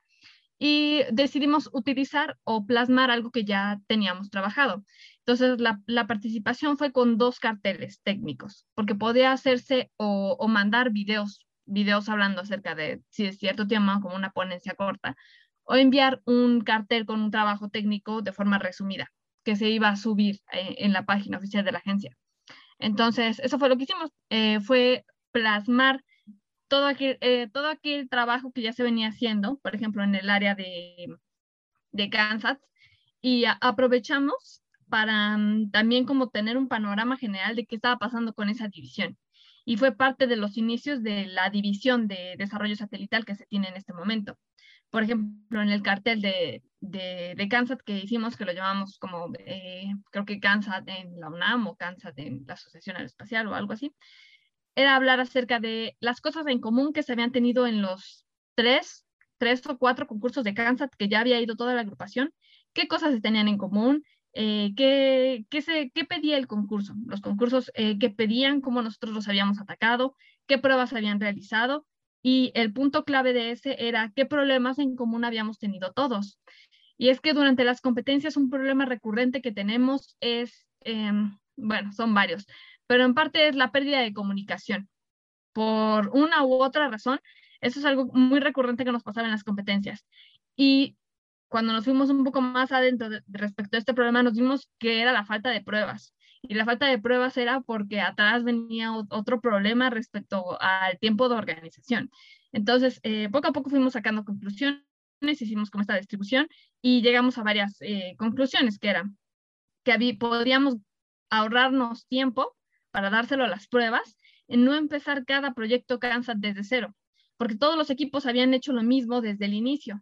y decidimos utilizar o plasmar algo que ya teníamos trabajado. Entonces, la, participación fue con dos carteles técnicos, porque podía hacerse o, mandar videos, videos hablando acerca de si es cierto tema, como una ponencia corta, o enviar un cartel con un trabajo técnico de forma resumida, que se iba a subir eh, en la página oficial de la agencia. Entonces, eso fue lo que hicimos, eh, fue plasmar todo aquel, eh, todo aquel trabajo que ya se venía haciendo, por ejemplo, en el área de, de Kansas, y aprovechamos para mm, también como tener un panorama general de qué estaba pasando con esa división. Y fue parte de los inicios de la división de desarrollo satelital que se tiene en este momento por ejemplo, en el cartel de, de, de Kansas que hicimos, que lo llamamos como, eh, creo que Kansas en la UNAM o Kansas en la Asociación Aeroespacial o algo así, era hablar acerca de las cosas en común que se habían tenido en los tres, tres o cuatro concursos de Kansas que ya había ido toda la agrupación, qué cosas se tenían en común, eh, qué, se, qué pedía el concurso, los concursos eh, que pedían, cómo nosotros los habíamos atacado, qué pruebas habían realizado y el punto clave de ese era qué problemas en común habíamos tenido todos. Y es que durante las competencias un problema recurrente que tenemos es, em, bueno, son varios, pero en parte es la pérdida de comunicación. Por una u otra razón, eso es algo muy recurrente que nos pasaba en las competencias. Y cuando nos fuimos un poco más adentro respecto a este problema, nos vimos que era la falta de pruebas y la falta de pruebas era porque atrás venía otro problema respecto al tiempo de organización. Entonces, eh, poco a poco fuimos sacando conclusiones, hicimos como esta distribución y llegamos a varias eh, conclusiones que eran que podríamos ahorrarnos tiempo para dárselo a las pruebas en no empezar cada proyecto Kansas desde cero, porque todos los equipos habían hecho lo mismo desde el inicio.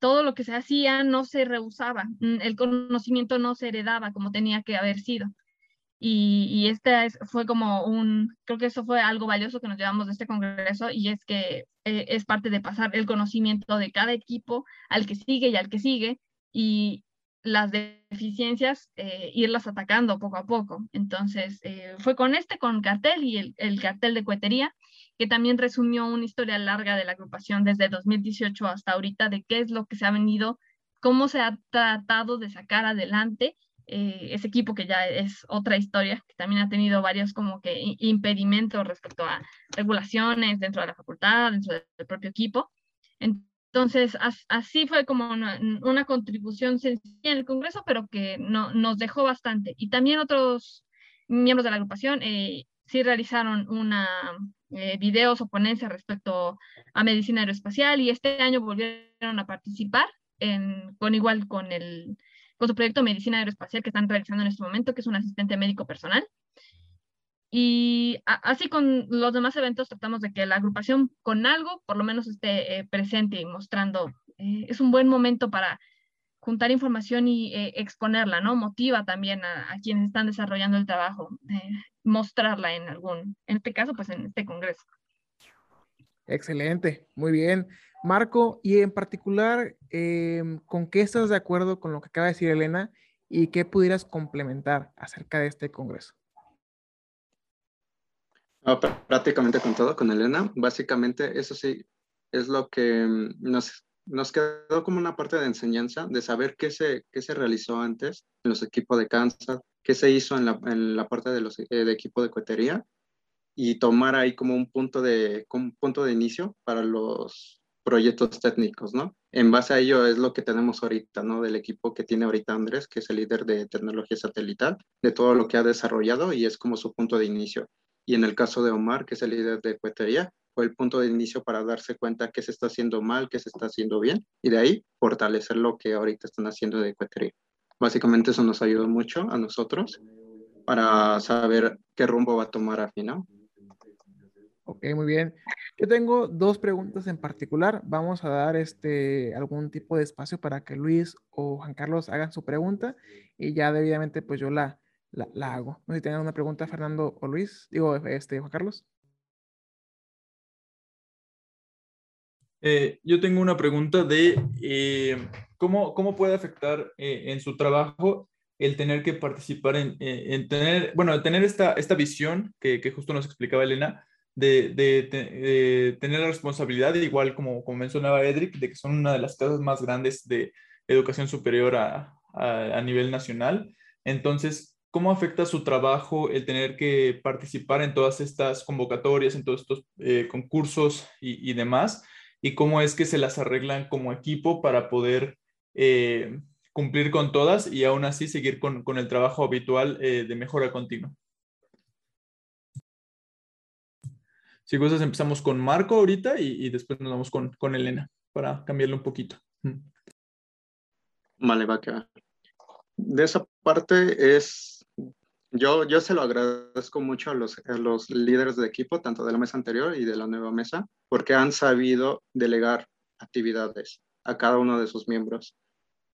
Todo lo que se hacía no se rehusaba, mm, el conocimiento no se heredaba como tenía que haber sido. Y, y este fue como un, creo que eso fue algo valioso que nos llevamos de este congreso y es que eh, es parte de pasar el conocimiento de cada equipo al que sigue y al que sigue y las deficiencias eh, irlas atacando poco a poco. Entonces eh, fue con este, con cartel y el, el cartel de cuetería, que también resumió una historia larga de la agrupación desde 2018 hasta ahorita de qué es lo que se ha venido, cómo se ha tratado de sacar adelante eh, ese equipo que ya es otra historia, que también ha tenido varios como que impedimentos respecto a regulaciones dentro de la facultad, dentro del propio equipo. Entonces, así fue como una, contribución sencilla en el Congreso, pero que no, nos dejó bastante. Y también otros miembros de la agrupación eh, sí realizaron una eh, videos o ponencias respecto a medicina aeroespacial y este año volvieron a participar con igual con el con su proyecto Medicina Aeroespacial que están realizando en este momento, que es un asistente médico personal. Y así con los demás eventos tratamos de que la agrupación con algo por lo menos esté eh, presente y mostrando. Eh, es un buen momento para juntar información y eh, exponerla, ¿no? Motiva también a, a, quienes están desarrollando el trabajo, mostrarla en algún, en este caso, pues en este congreso. Excelente, muy bien. Marco, y en particular, em, ¿con qué estás de acuerdo con lo que acaba de decir Elena y qué pudieras complementar acerca de este congreso? prácticamente con todo, con Elena. Básicamente, eso sí, es lo que mm, nos, nos quedó como una parte de enseñanza, de saber qué se, qué se realizó antes en los equipos de Kansas, qué se hizo en la, en la parte de los eh, de equipo de cohetería y tomar ahí como un punto de, un punto de inicio para los proyectos técnicos, ¿no? En base a ello es lo que tenemos ahorita, ¿no? Del equipo que tiene ahorita Andrés, que es el líder de tecnología satelital, de todo lo que ha desarrollado y es como su punto de inicio. Y en el caso de Omar, que es el líder de cuetería, fue el punto de inicio para darse cuenta qué se está haciendo mal, qué se está haciendo bien, y de ahí fortalecer lo que ahorita están haciendo de cuetería. Básicamente eso nos ayudó mucho a nosotros para saber qué rumbo va a tomar al final. Ok, muy bien. Yo tengo dos preguntas en particular. Vamos a dar este, algún tipo de espacio para que Luis o Juan Carlos hagan su pregunta y ya debidamente pues yo la, la, la hago. No sé si tengan una pregunta, Fernando o Luis. Digo, este, Juan Carlos. Eh, yo tengo una pregunta de eh, ¿cómo, cómo puede afectar eh, en su trabajo el tener que participar en, en tener, bueno, tener esta, esta visión que, que justo nos explicaba Elena, de, de, tener la responsabilidad, igual como, como mencionaba Edric, de que son una de las casas más grandes de educación superior a, a, a nivel nacional. Entonces, ¿cómo afecta su trabajo el tener que participar en todas estas convocatorias, en todos estos eh, concursos y, y demás? y cómo es que se las arreglan como equipo para poder eh, cumplir con todas y aún así seguir con, con el trabajo habitual eh, de mejora continua. Si gustas, empezamos con Marco ahorita y, y después nos vamos con, con, Elena para cambiarle un poquito. Vale, va que va. De esa parte es yo, yo se lo agradezco mucho a los, a los líderes de equipo, tanto de la mesa anterior y de la nueva mesa, porque han sabido delegar actividades a cada uno de sus miembros.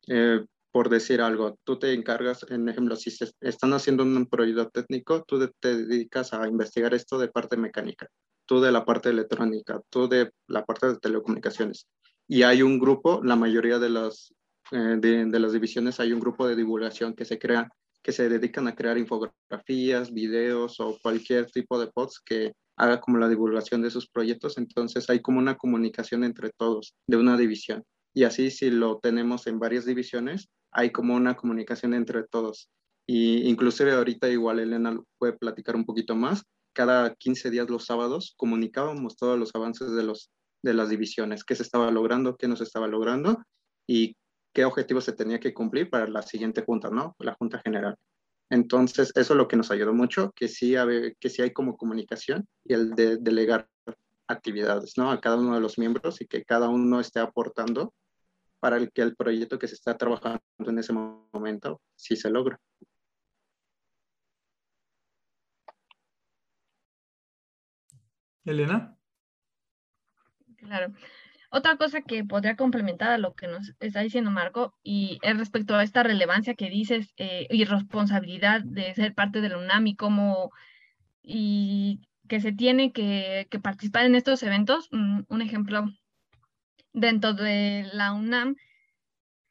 Eh, por decir algo, tú te encargas, en ejemplo, si se están haciendo un proyecto técnico, tú te dedicas a investigar esto de parte mecánica, tú de la parte electrónica, tú de la parte de telecomunicaciones. Y hay un grupo, la mayoría de las, eh, de, las divisiones, hay un grupo de divulgación que se crea que se dedican a crear infografías, videos o cualquier tipo de posts que haga como la divulgación de sus proyectos. Entonces hay como una comunicación entre todos de una división. Y así si lo tenemos en varias divisiones, hay como una comunicación entre todos. Y inclusive ahorita igual Elena puede platicar un poquito más. Cada 15 días los sábados comunicábamos todos los avances de, los, de las divisiones, qué se estaba logrando, qué no se estaba logrando y qué objetivos se tenía que cumplir para la siguiente junta, ¿no? La junta general. Entonces, eso es lo que nos ayudó mucho, que sí, que sí hay como comunicación y el de delegar actividades, ¿no? A cada uno de los miembros y que cada uno esté aportando para el que el proyecto que se está trabajando en ese momento sí se logra. Elena. Claro. Otra cosa que podría complementar a lo que nos está diciendo Marco y es respecto a esta relevancia que dices eh, y responsabilidad de ser parte de la UNAM y cómo y que se tiene que, que participar en estos eventos. Mm, un ejemplo, dentro de la UNAM,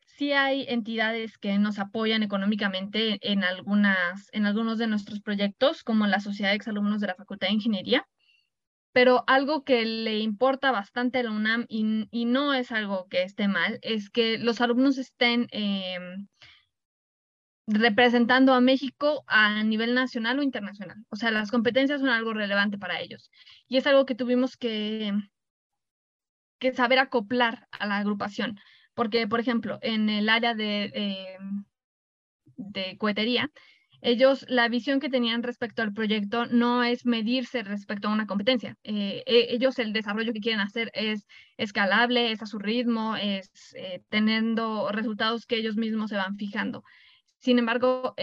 sí hay entidades que nos apoyan económicamente en, algunas, en algunos de nuestros proyectos, como la Sociedad de Exalumnos de la Facultad de Ingeniería pero algo que le importa bastante a la UNAM y, y, no es algo que esté mal, es que los alumnos estén eh, representando a México a nivel nacional o internacional. O sea, las competencias son algo relevante para ellos. Y es algo que tuvimos que, que saber acoplar a la agrupación. Porque, por ejemplo, en el área de, eh, de cohetería, ellos, la visión que tenían respecto al proyecto no es medirse respecto a una competencia. Eh, e, ellos, el desarrollo que quieren hacer es escalable, es a su ritmo, es eh, teniendo resultados que ellos mismos se van fijando. Sin embargo,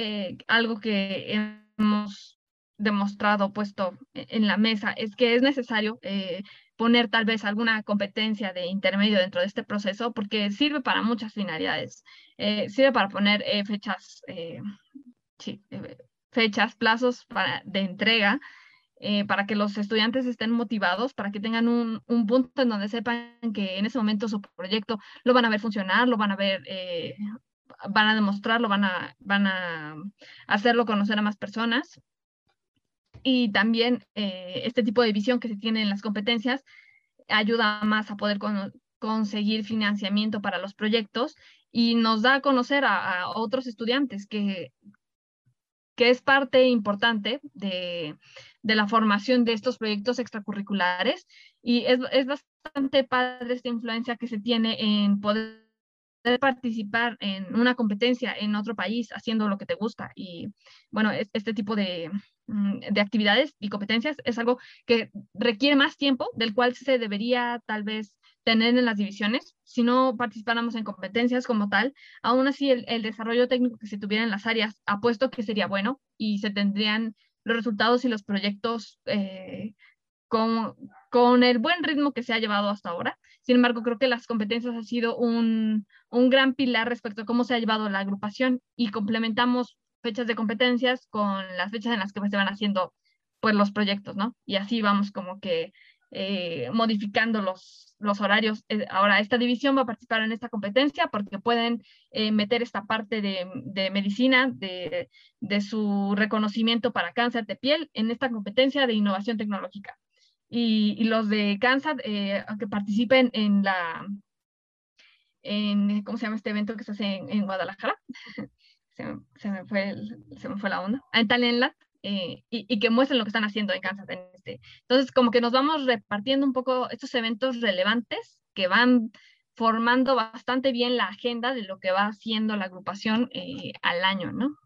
algo que hemos demostrado, puesto e, en la mesa, es que es necesario poner tal vez alguna competencia de intermedio dentro de este proceso porque sirve para muchas finalidades. Eh, sirve para poner eh, fechas eh, fechas, plazos para, de entrega, para que los estudiantes estén motivados, para que tengan un, un, punto en donde sepan que en ese momento su proyecto lo van a ver funcionar, lo van a ver, van a demostrarlo, van a, van a hacerlo conocer a más personas. Y también eh, este tipo de visión que se tiene en las competencias ayuda más a poder con, conseguir financiamiento para los proyectos y nos da a conocer a, a otros estudiantes que, que es parte importante de, de, la formación de estos proyectos extracurriculares y es, es, bastante padre esta influencia que se tiene en poder participar en una competencia en otro país haciendo lo que te gusta. Y bueno, este tipo de, mm, de actividades y competencias es algo que requiere más tiempo del cual se debería tal vez tener en las divisiones, si no participáramos en competencias como tal, aún así el, el, desarrollo técnico que se tuviera en las áreas apuesto que sería bueno y se tendrían los resultados y los proyectos eh, con, con el buen ritmo que se ha llevado hasta ahora. Sin embargo, creo que las competencias ha sido un, un gran pilar respecto a cómo se ha llevado la agrupación y complementamos fechas de competencias con las fechas en las que se van haciendo pues los proyectos, ¿no? Y así vamos como que eh, modificando los, los horarios. Eh, ahora, esta división va a participar en esta competencia porque pueden eh, meter esta parte de, de medicina, de, de, su reconocimiento para cáncer de piel en esta competencia de innovación tecnológica. Y, los de cáncer que participen en la, en, ¿cómo se llama este evento que se hace en, en Guadalajara? se, me, se, me fue el, se me fue la onda. En Talentland, eh, y, y, que muestren lo que están haciendo en Kansas. En este. Entonces, como que nos vamos repartiendo un poco estos eventos relevantes que van formando bastante bien la agenda de lo que va haciendo la agrupación eh, al año, ¿no?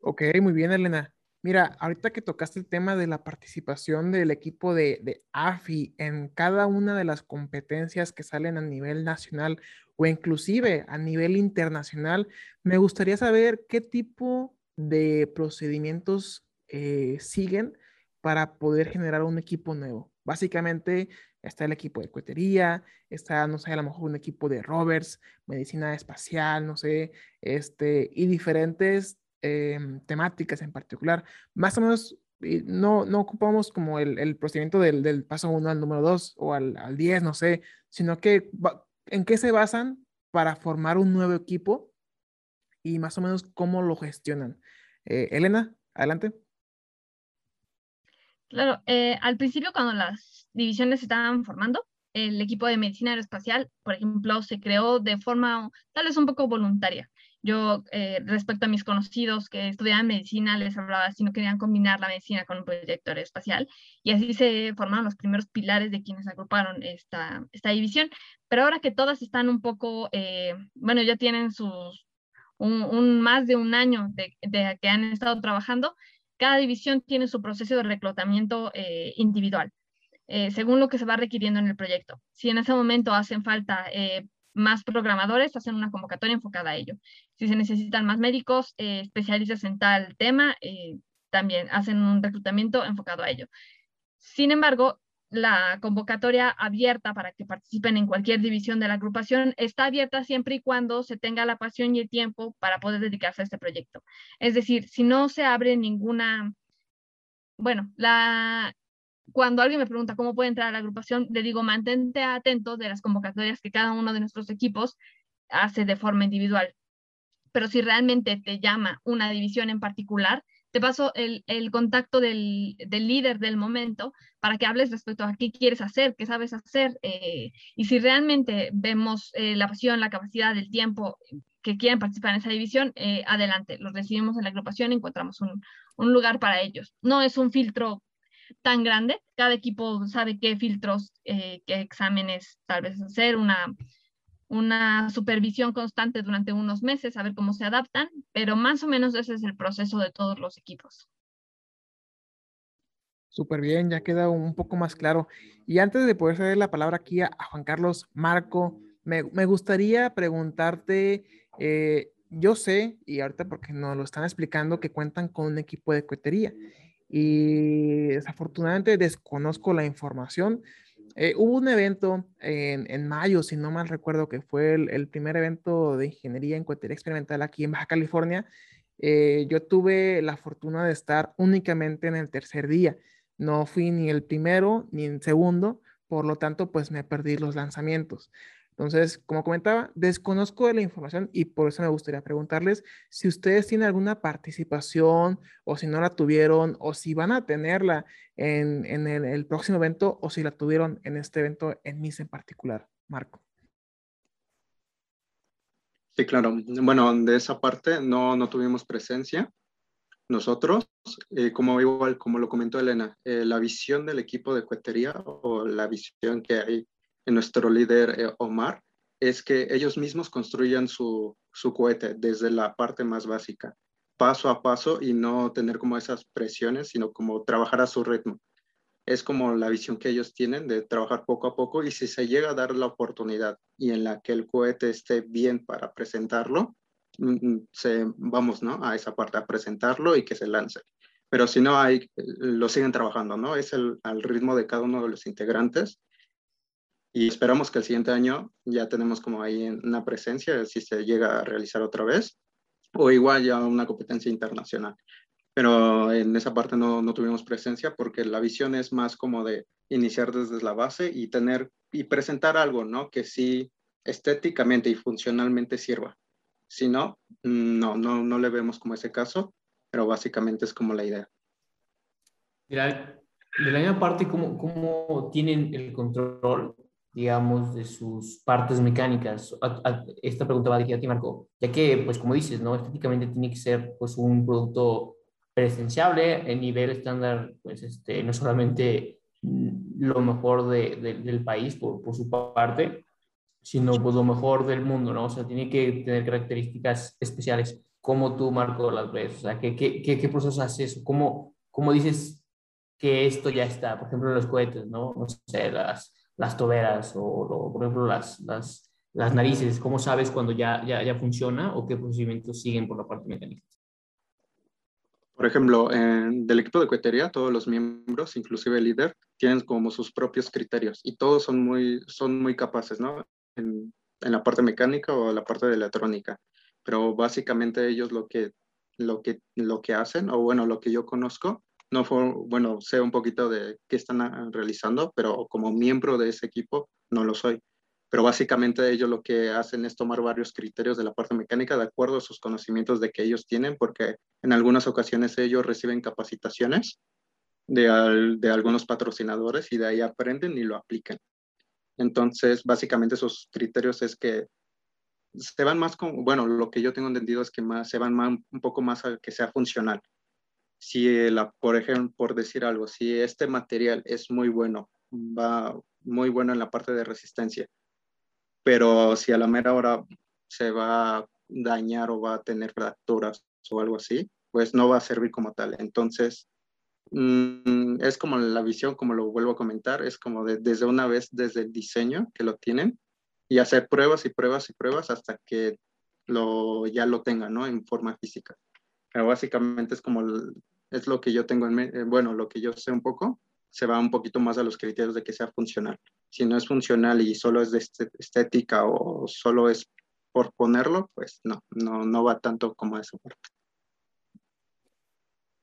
Ok, muy bien, Elena. Mira, ahorita que tocaste el tema de la participación del equipo de, de, AFI en cada una de las competencias que salen a nivel nacional o inclusive a nivel internacional, me gustaría saber qué tipo de procedimientos eh, siguen para poder generar un equipo nuevo. Básicamente está el equipo de cohetería, está, no sé, a lo mejor un equipo de rovers, medicina espacial, no sé, este, y diferentes eh, temáticas en particular. Más o menos no, no ocupamos como el, el procedimiento del, del, paso 1 al número 2 o al 10, no sé, sino que en qué se basan para formar un nuevo equipo y más o menos cómo lo gestionan. Eh, Elena, adelante. Claro, eh, al principio cuando las divisiones se estaban formando, el equipo de medicina aeroespacial, por ejemplo, se creó de forma tal vez un poco voluntaria. Yo, eh, respecto a mis conocidos que estudiaban medicina, les hablaba si no querían combinar la medicina con un proyecto aeroespacial, y así se formaron los primeros pilares de quienes agruparon esta, esta división. Pero ahora que todas están un poco, eh, bueno, ya tienen sus, un, un, más de un año de, de, que han estado trabajando, cada división tiene su proceso de reclutamiento eh, individual, eh, según lo que se va requiriendo en el proyecto. Si en ese momento hacen falta eh, más programadores, hacen una convocatoria enfocada a ello. Si se necesitan más médicos, eh, especialistas en tal tema, también hacen un reclutamiento enfocado a ello. Sin embargo, la convocatoria abierta para que participen en cualquier división de la agrupación está abierta siempre y cuando se tenga la pasión y el tiempo para poder dedicarse a este proyecto. Es decir, si no se abre ninguna, bueno, la, cuando alguien me pregunta cómo puede entrar a la agrupación, le digo, mantente atento de las convocatorias que cada uno de nuestros equipos hace de forma individual. Pero si realmente te llama una división en particular, te paso el, contacto del, líder del momento para que hables respecto a qué quieres hacer, qué sabes hacer. Eh, y si realmente vemos eh, la pasión, la capacidad, el tiempo que quieren participar en esa división, eh, adelante, los recibimos en la agrupación encontramos un lugar para ellos. No es un filtro tan grande, cada equipo sabe qué filtros, qué exámenes tal vez hacer, una una supervisión constante durante unos meses, a ver cómo se adaptan, pero más o menos ese es el proceso de todos los equipos. Súper bien, ya queda un poco más claro. Y antes de poder ceder la palabra aquí a, a Juan Carlos Marco, me, me gustaría preguntarte, eh, yo sé, y ahorita porque nos lo están explicando, que cuentan con un equipo de cohetería. Y desafortunadamente desconozco la información, eh, hubo un evento en, en, mayo, si no mal recuerdo, que fue el, primer evento de ingeniería en cohetería experimental aquí en Baja California. Eh, yo tuve la fortuna de estar únicamente en el tercer día. No fui ni el primero ni el segundo, por lo tanto, pues me perdí los lanzamientos. Entonces, como comentaba, desconozco de la información y por eso me gustaría preguntarles si ustedes tienen alguna participación o si no la tuvieron o si van a tenerla en, en el, próximo evento o si la tuvieron en este evento en MIS en particular. Marco. Sí, claro. Bueno, de esa parte no, no tuvimos presencia. Nosotros, eh, como igual, como lo comentó Elena, eh, la visión del equipo de cuetería o la visión que hay nuestro líder eh, Omar, es que ellos mismos construyan su, su cohete desde la parte más básica, paso a paso y no tener como esas presiones, sino como trabajar a su ritmo. Es como la visión que ellos tienen de trabajar poco a poco y si se llega a dar la oportunidad y en la que el cohete esté bien para presentarlo, mm, mm, se, vamos ¿no? a esa parte, a presentarlo y que se lance. pero si no hay, lo siguen trabajando, ¿no? Es el, al ritmo de cada uno de los integrantes y esperamos que el siguiente año ya tenemos como ahí una presencia, si se llega a realizar otra vez, o igual ya una competencia internacional. Pero en esa parte no, no tuvimos presencia porque la visión es más como de iniciar desde la base y tener y presentar algo, ¿no? Que sí estéticamente y funcionalmente sirva. Si no, no, no, no le vemos como ese caso, pero básicamente es como la idea. Mira, de la misma parte, ¿cómo, cómo tienen el control digamos, de sus partes mecánicas? esta pregunta va dirigida a ti, Marco, ya que, pues como dices, ¿no? Estéticamente tiene que ser, pues, un producto presenciable en nivel estándar, pues, este, no solamente lo mejor de, del país por, por, su parte, sino pues lo mejor del mundo, ¿no? O sea, tiene que tener características especiales. ¿Cómo tú, Marco, las ves? O sea, ¿qué, qué, qué, proceso haces? ¿Cómo, ¿Cómo dices que esto ya está? Por ejemplo, los cohetes, ¿no? No sé, las, las toberas o, por ejemplo, las, las, las, narices? ¿Cómo sabes cuando ya, ya, ya funciona o qué procedimientos siguen por la parte mecánica? Por ejemplo, en, del equipo de cohetería, todos los miembros, inclusive el líder, tienen como sus propios criterios y todos son muy, son muy capaces, ¿no? En, la parte mecánica o la parte de electrónica. Pero básicamente ellos lo que, lo que, lo que hacen, o bueno, lo que yo conozco, no fue, bueno, sé un poquito de qué están ah, realizando, pero como miembro de ese equipo no lo soy. Pero básicamente ellos lo que hacen es tomar varios criterios de la parte mecánica de acuerdo a sus conocimientos de que ellos tienen, porque en algunas ocasiones ellos reciben capacitaciones de, de algunos patrocinadores y de ahí aprenden y lo aplican. Entonces, básicamente esos criterios es que se van más con, bueno, lo que yo tengo entendido es que más, se van un poco más a que sea funcional si, la, por ejemplo, por decir algo, si este material es muy bueno, va muy bueno en la parte de resistencia, pero si a la mera hora se va a dañar o va a tener fracturas o algo así, pues no va a servir como tal. Entonces, mm, es como la visión, como lo vuelvo a comentar, es como desde una vez, desde el diseño que lo tienen y hacer pruebas y pruebas y pruebas hasta que lo, ya lo tengan, ¿no? En forma física. Pero básicamente es como es lo que yo tengo en mente, eh, bueno, lo que yo sé un poco, se va un poquito más a los criterios de que sea funcional. Si no es funcional y solo es de este, estética o solo es por ponerlo, pues no, no, no va tanto como esa parte.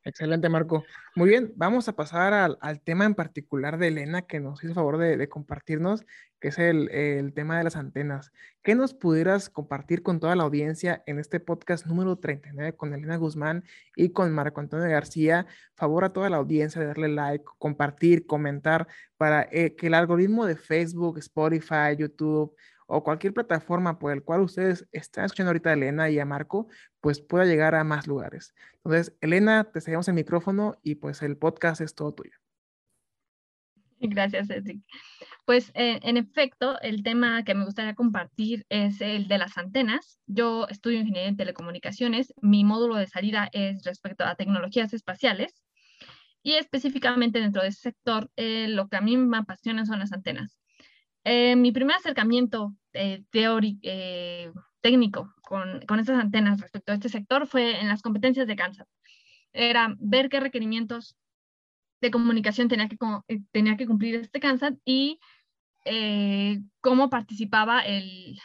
Excelente, Marco. Muy bien, vamos a pasar al, tema en particular de Elena que nos hizo favor de, compartirnos, que es el, tema de las antenas. ¿Qué nos pudieras compartir con toda la audiencia en este podcast número 39 con Elena Guzmán y con Marco Antonio García? Favor a toda la audiencia de darle like, compartir, comentar para eh, que el algoritmo de Facebook, Spotify, YouTube, o cualquier plataforma por el cual ustedes están escuchando ahorita a Elena y a Marco, pues pueda llegar a más lugares. Entonces, Elena, te seguimos el micrófono y pues el podcast es todo tuyo. Gracias, Cedric. Pues eh, en efecto, el tema que me gustaría compartir es el de las antenas. Yo estudio ingeniería en telecomunicaciones. Mi módulo de salida es respecto a tecnologías espaciales. Y específicamente dentro de ese sector, eh, lo que a mí me apasiona son las antenas. Eh, mi primer acercamiento eh, teórico, eh, técnico con, con estas antenas respecto a este sector fue en las competencias de Kansas. Era ver qué requerimientos de comunicación tenía que, tenía que cumplir este Kansas y cómo participaba el...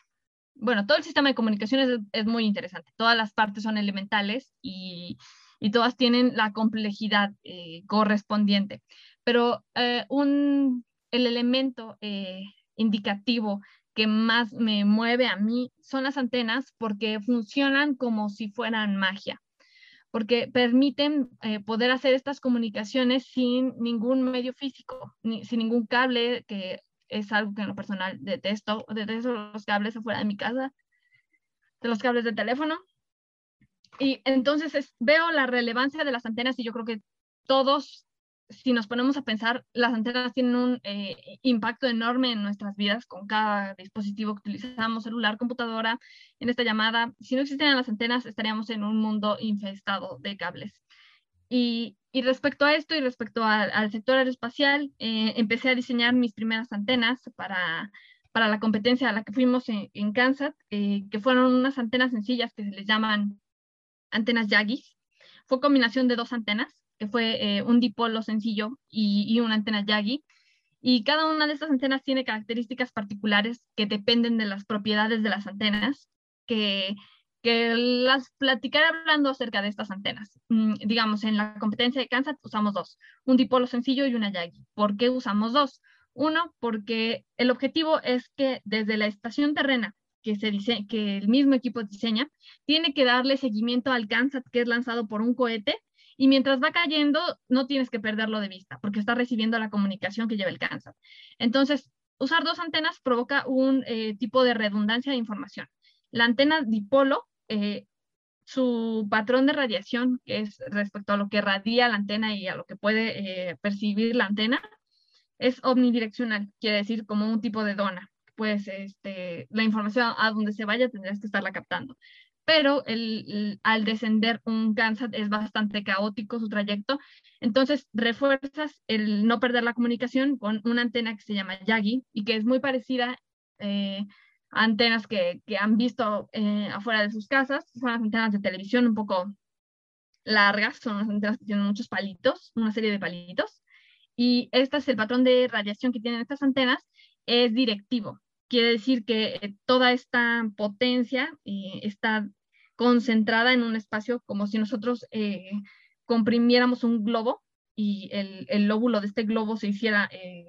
Bueno, todo el sistema de comunicaciones es, es, muy interesante. Todas las partes son elementales y, y todas tienen la complejidad correspondiente. Pero un, el elemento indicativo que más me mueve a mí son las antenas porque funcionan como si fueran magia, porque permiten eh, poder hacer estas comunicaciones sin ningún medio físico, ni, sin ningún cable, que es algo que en lo personal detesto, detesto los cables afuera de mi casa, de los cables de teléfono. Y entonces veo la relevancia de las antenas y yo creo que todos si nos ponemos a pensar, las antenas tienen un eh, impacto enorme en nuestras vidas con cada dispositivo que utilizamos, celular, computadora, en esta llamada. Si no existieran las antenas, estaríamos en un mundo infestado de cables. Y, respecto a esto y respecto al sector aeroespacial, eh, empecé a diseñar mis primeras antenas para, para la competencia a la que fuimos en, en Kansas, eh, que fueron unas antenas sencillas que se les llaman antenas Yagis. Fue combinación de dos antenas que fue un dipolo sencillo y, y una antena Yagi. Y cada una de estas antenas tiene características particulares que dependen de las propiedades de las antenas, que, que las platicaré hablando acerca de estas antenas. Mm, digamos, en la competencia de Kansas usamos dos, un dipolo sencillo y una Yagi. ¿Por qué usamos dos? Uno, porque el objetivo es que desde la estación terrena que, se dice, que el mismo equipo diseña, tiene que darle seguimiento al Kansas que es lanzado por un cohete y mientras va cayendo no tienes que perderlo de vista porque está recibiendo la comunicación que lleva el cáncer. Entonces, usar dos antenas provoca un eh, tipo de redundancia de información. La antena dipolo, eh, su patrón de radiación, que es respecto a lo que radia la antena y a lo que puede eh, percibir la antena, es omnidireccional, quiere decir como un tipo de dona. Pues este, la información a donde se vaya tendrías que estarla captando pero al descender un Gansat es bastante caótico su trayecto. Entonces refuerzas el no perder la comunicación con una antena que se llama Yagi y que es muy parecida eh, a antenas que, han visto eh, afuera de sus casas. Son las antenas de televisión un poco largas, son antenas que tienen muchos palitos, una serie de palitos. Y este es el patrón de radiación que tienen estas antenas, es directivo. Quiere decir que eh, toda esta potencia está concentrada en un espacio como si nosotros eh, comprimiéramos un globo y el, el, lóbulo de este globo se hiciera eh,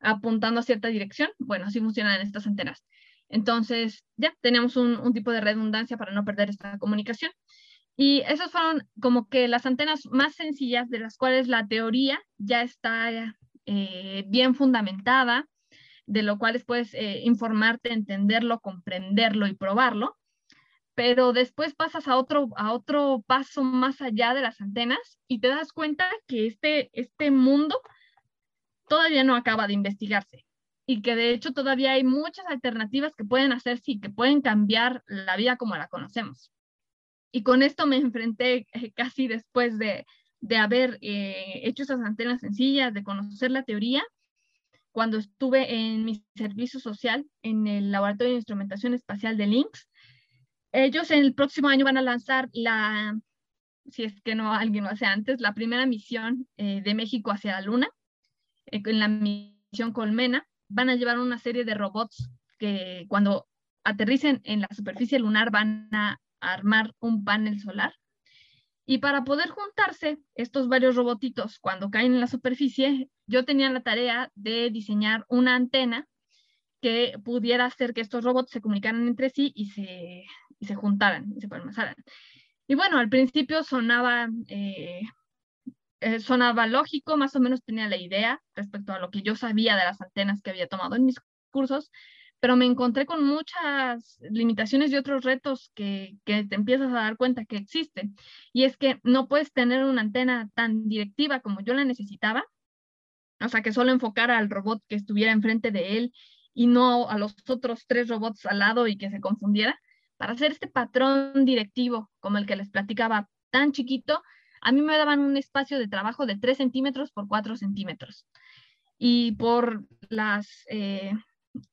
apuntando a cierta dirección. Bueno, así funcionan estas antenas. Entonces, ya tenemos un, un, tipo de redundancia para no perder esta comunicación. Y esas fueron como que las antenas más sencillas de las cuales la teoría ya está eh, bien fundamentada, de lo cual puedes informarte, entenderlo, comprenderlo y probarlo pero después pasas a otro, a otro paso más allá de las antenas y te das cuenta que este, este mundo todavía no acaba de investigarse y que de hecho todavía hay muchas alternativas que pueden hacerse y que pueden cambiar la vida como la conocemos. Y con esto me enfrenté eh, casi después de, de haber eh, hecho esas antenas sencillas, de conocer la teoría, cuando estuve en mi servicio social en el Laboratorio de Instrumentación Espacial de Lynx, ellos en el próximo año van a lanzar la, si es que no alguien lo hace antes, la primera misión eh, de México hacia la Luna, eh, en la misión Colmena. Van a llevar una serie de robots que cuando aterricen en la superficie lunar van a armar un panel solar. Y para poder juntarse estos varios robotitos cuando caen en la superficie, yo tenía la tarea de diseñar una antena que pudiera hacer que estos robots se comunicaran entre sí y se, y se juntaran y se palmazaran. Y bueno, al principio sonaba, eh, eh, sonaba lógico, más o menos tenía la idea respecto a lo que yo sabía de las antenas que había tomado en mis cursos, pero me encontré con muchas limitaciones y otros retos que, que, te empiezas a dar cuenta que existen. Y es que no puedes tener una antena tan directiva como yo la necesitaba, o sea, que solo enfocara al robot que estuviera enfrente de él y no a los otros tres robots al lado y que se confundiera. Para hacer este patrón directivo, como el que les platicaba, tan chiquito, a mí me daban un espacio de trabajo de 3 centímetros por 4 centímetros. Y por las, eh,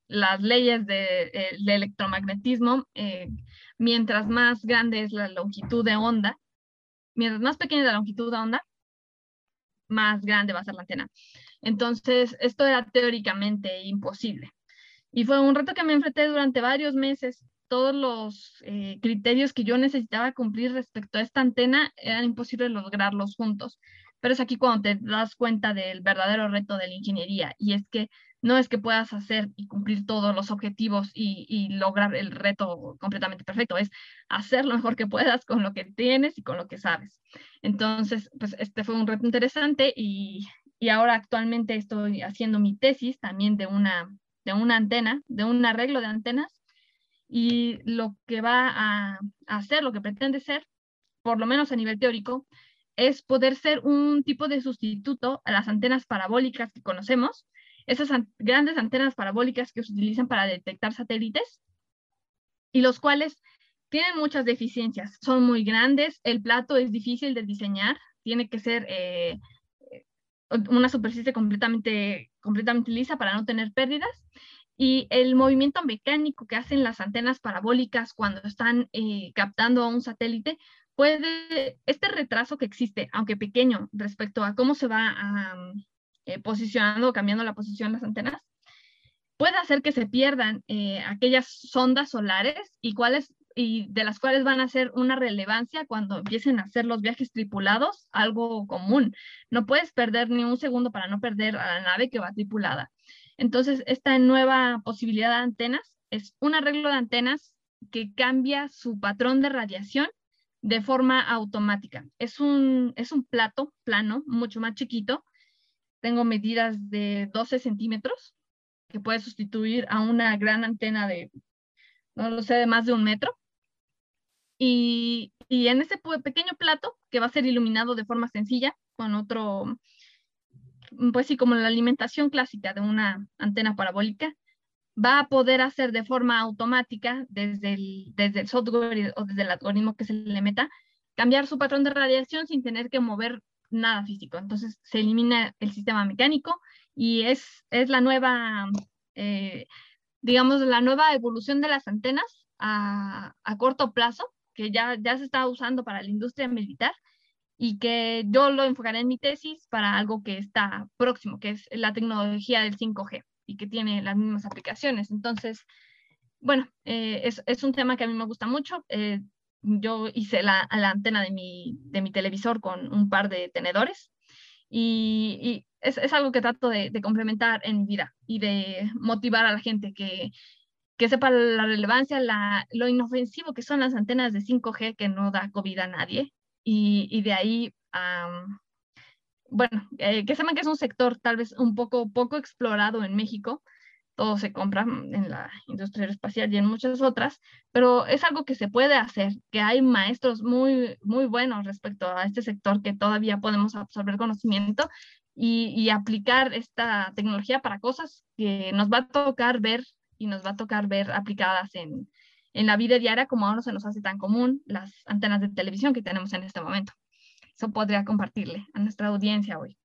las leyes de, eh, electromagnetismo, eh, mientras más grande es la longitud de onda, mientras más pequeña es la longitud de onda, más grande va a ser la antena. Entonces, esto era teóricamente imposible. Y fue un reto que me enfrenté durante varios meses. Todos los eh, criterios que yo necesitaba cumplir respecto a esta antena eran imposibles lograrlos juntos. Pero es aquí cuando te das cuenta del verdadero reto de la ingeniería y es que no es que puedas hacer y cumplir todos los objetivos y, lograr el reto completamente perfecto, es hacer lo mejor que puedas con lo que tienes y con lo que sabes. Entonces, pues este fue un reto interesante y, y ahora actualmente estoy haciendo mi tesis también de una de una antena, de un arreglo de antenas, y lo que va a, hacer, lo que pretende ser, por lo menos a nivel teórico, es poder ser un tipo de sustituto a las antenas parabólicas que conocemos, esas grandes antenas parabólicas que se utilizan para detectar satélites y los cuales tienen muchas deficiencias. Son muy grandes, el plato es difícil de diseñar, tiene que ser eh, una superficie completamente, completamente lisa para no tener pérdidas. Y el movimiento mecánico que hacen las antenas parabólicas cuando están eh, captando a un satélite, puede, este retraso que existe, aunque pequeño, respecto a cómo se va a, eh, posicionando o cambiando la posición de las antenas, puede hacer que se pierdan eh, aquellas sondas solares y cuáles y de las cuales van a ser una relevancia cuando empiecen a hacer los viajes tripulados, algo común. No puedes perder ni un segundo para no perder a la nave que va tripulada. Entonces, esta nueva posibilidad de antenas es un arreglo de antenas que cambia su patrón de radiación de forma automática. Es un, es un plato plano, mucho más chiquito. Tengo medidas de 12 centímetros, que puede sustituir a una gran antena de, no lo sé, de más de un metro. Y, y en ese pequeño plato, que va a ser iluminado de forma sencilla, con otro, pues sí, como la alimentación clásica de una antena parabólica, va a poder hacer de forma automática desde el, desde el software o desde el algoritmo que se le meta, cambiar su patrón de radiación sin tener que mover nada físico. Entonces se elimina el sistema mecánico y es, es la nueva, eh, digamos, la nueva evolución de las antenas a, a, corto plazo, que ya, ya se está usando para la industria militar y que yo lo enfocaré en mi tesis para algo que está próximo, que es la tecnología del 5G y que tiene las mismas aplicaciones. Entonces, bueno, eh, es, es, un tema que a mí me gusta mucho. Eh, yo hice la, la, antena de mi, de mi televisor con un par de tenedores y, y es, es, algo que trato de, complementar en vida y de motivar a la gente que, que sepa la relevancia, la, lo inofensivo que son las antenas de 5G que no da COVID a nadie y, y de ahí bueno, eh, que sepan que es un sector tal vez un poco poco explorado en México. Todo se compra en la industria aeroespacial y en muchas otras, pero es algo que se puede hacer, que hay maestros muy, muy buenos respecto a este sector que todavía podemos absorber conocimiento y, aplicar esta tecnología para cosas que nos va a tocar ver y nos va a tocar ver aplicadas en, en la vida diaria como ahora se nos hace tan común las antenas de televisión que tenemos en este momento eso podría compartirle a nuestra audiencia hoy.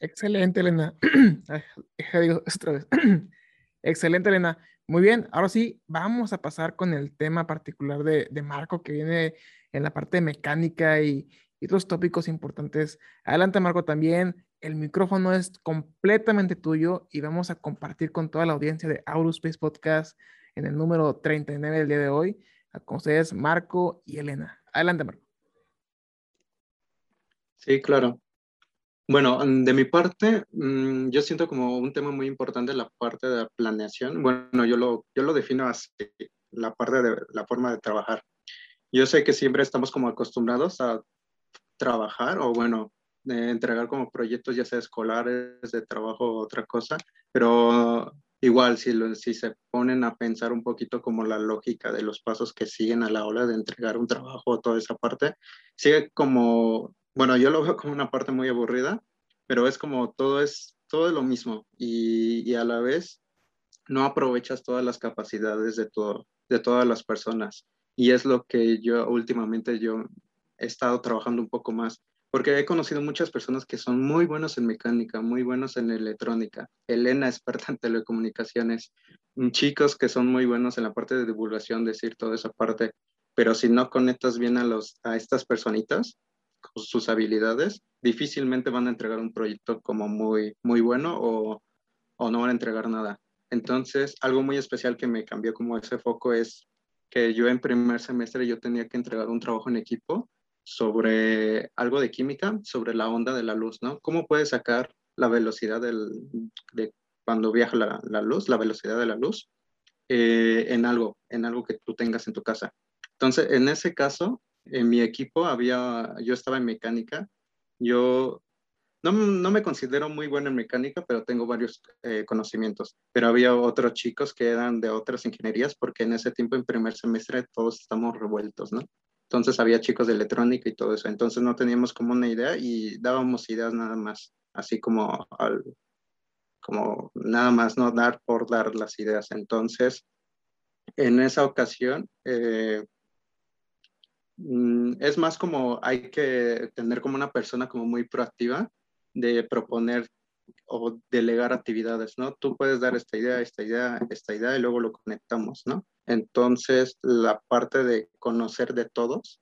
Excelente, Elena. Excelente, Elena. Muy bien, ahora sí, vamos a pasar con el tema particular de, de Marco, que viene en la parte de mecánica y, y, otros tópicos importantes. Adelante, Marco, también. El micrófono es completamente tuyo y vamos a compartir con toda la audiencia de Aurospace Podcast en el número 39 del día de hoy, con ustedes, Marco y Elena. Adelante, Marco. Sí, claro. Bueno, mm, de mi parte, mm, yo siento como un tema muy importante la parte de la planeación. Bueno, yo lo, yo lo defino así, la parte de la forma de trabajar. Yo sé que siempre estamos como acostumbrados a trabajar o bueno, de entregar como proyectos ya sea escolares, de trabajo o otra cosa, pero igual si, lo, si se ponen a pensar un poquito como la lógica de los pasos que siguen a la hora de entregar un trabajo o toda esa parte, sigue como bueno, yo lo veo como una parte muy aburrida, pero es como todo es, todo lo mismo y, y, a la vez no aprovechas todas las capacidades de, todo, de todas las personas. Y es lo que yo últimamente yo he estado trabajando un poco más, porque he conocido muchas personas que son muy buenos en mecánica, muy buenos en electrónica. Elena, experta en telecomunicaciones, chicos que son muy buenos en la parte de divulgación, decir toda esa parte, pero si no conectas bien a, los, a estas personitas, sus habilidades, difícilmente van a entregar un proyecto como muy, muy bueno o, o no van a entregar nada. Entonces, algo muy especial que me cambió como ese foco es que yo en primer semestre yo tenía que entregar un trabajo en equipo sobre algo de química, sobre la onda de la luz, ¿no? ¿Cómo puedes sacar la velocidad del, de cuando viaja la, la, luz, la velocidad de la luz, eh, en algo, en algo que tú tengas en tu casa? Entonces, en ese caso, en mi equipo había, yo estaba en mecánica, yo no, no me considero muy bueno en mecánica, pero tengo varios eh, conocimientos, pero había otros chicos que eran de otras ingenierías, porque en ese tiempo, en primer semestre, todos estamos revueltos, ¿no? Entonces había chicos de electrónica y todo eso, entonces no teníamos como una idea y dábamos ideas nada más, así como, al, como nada más, no dar por dar las ideas. Entonces, en esa ocasión, eh, es más como hay que tener como una persona como muy proactiva de proponer o delegar actividades, ¿no? Tú puedes dar esta idea, esta idea, esta idea y luego lo conectamos, ¿no? Entonces, la parte de conocer de todos,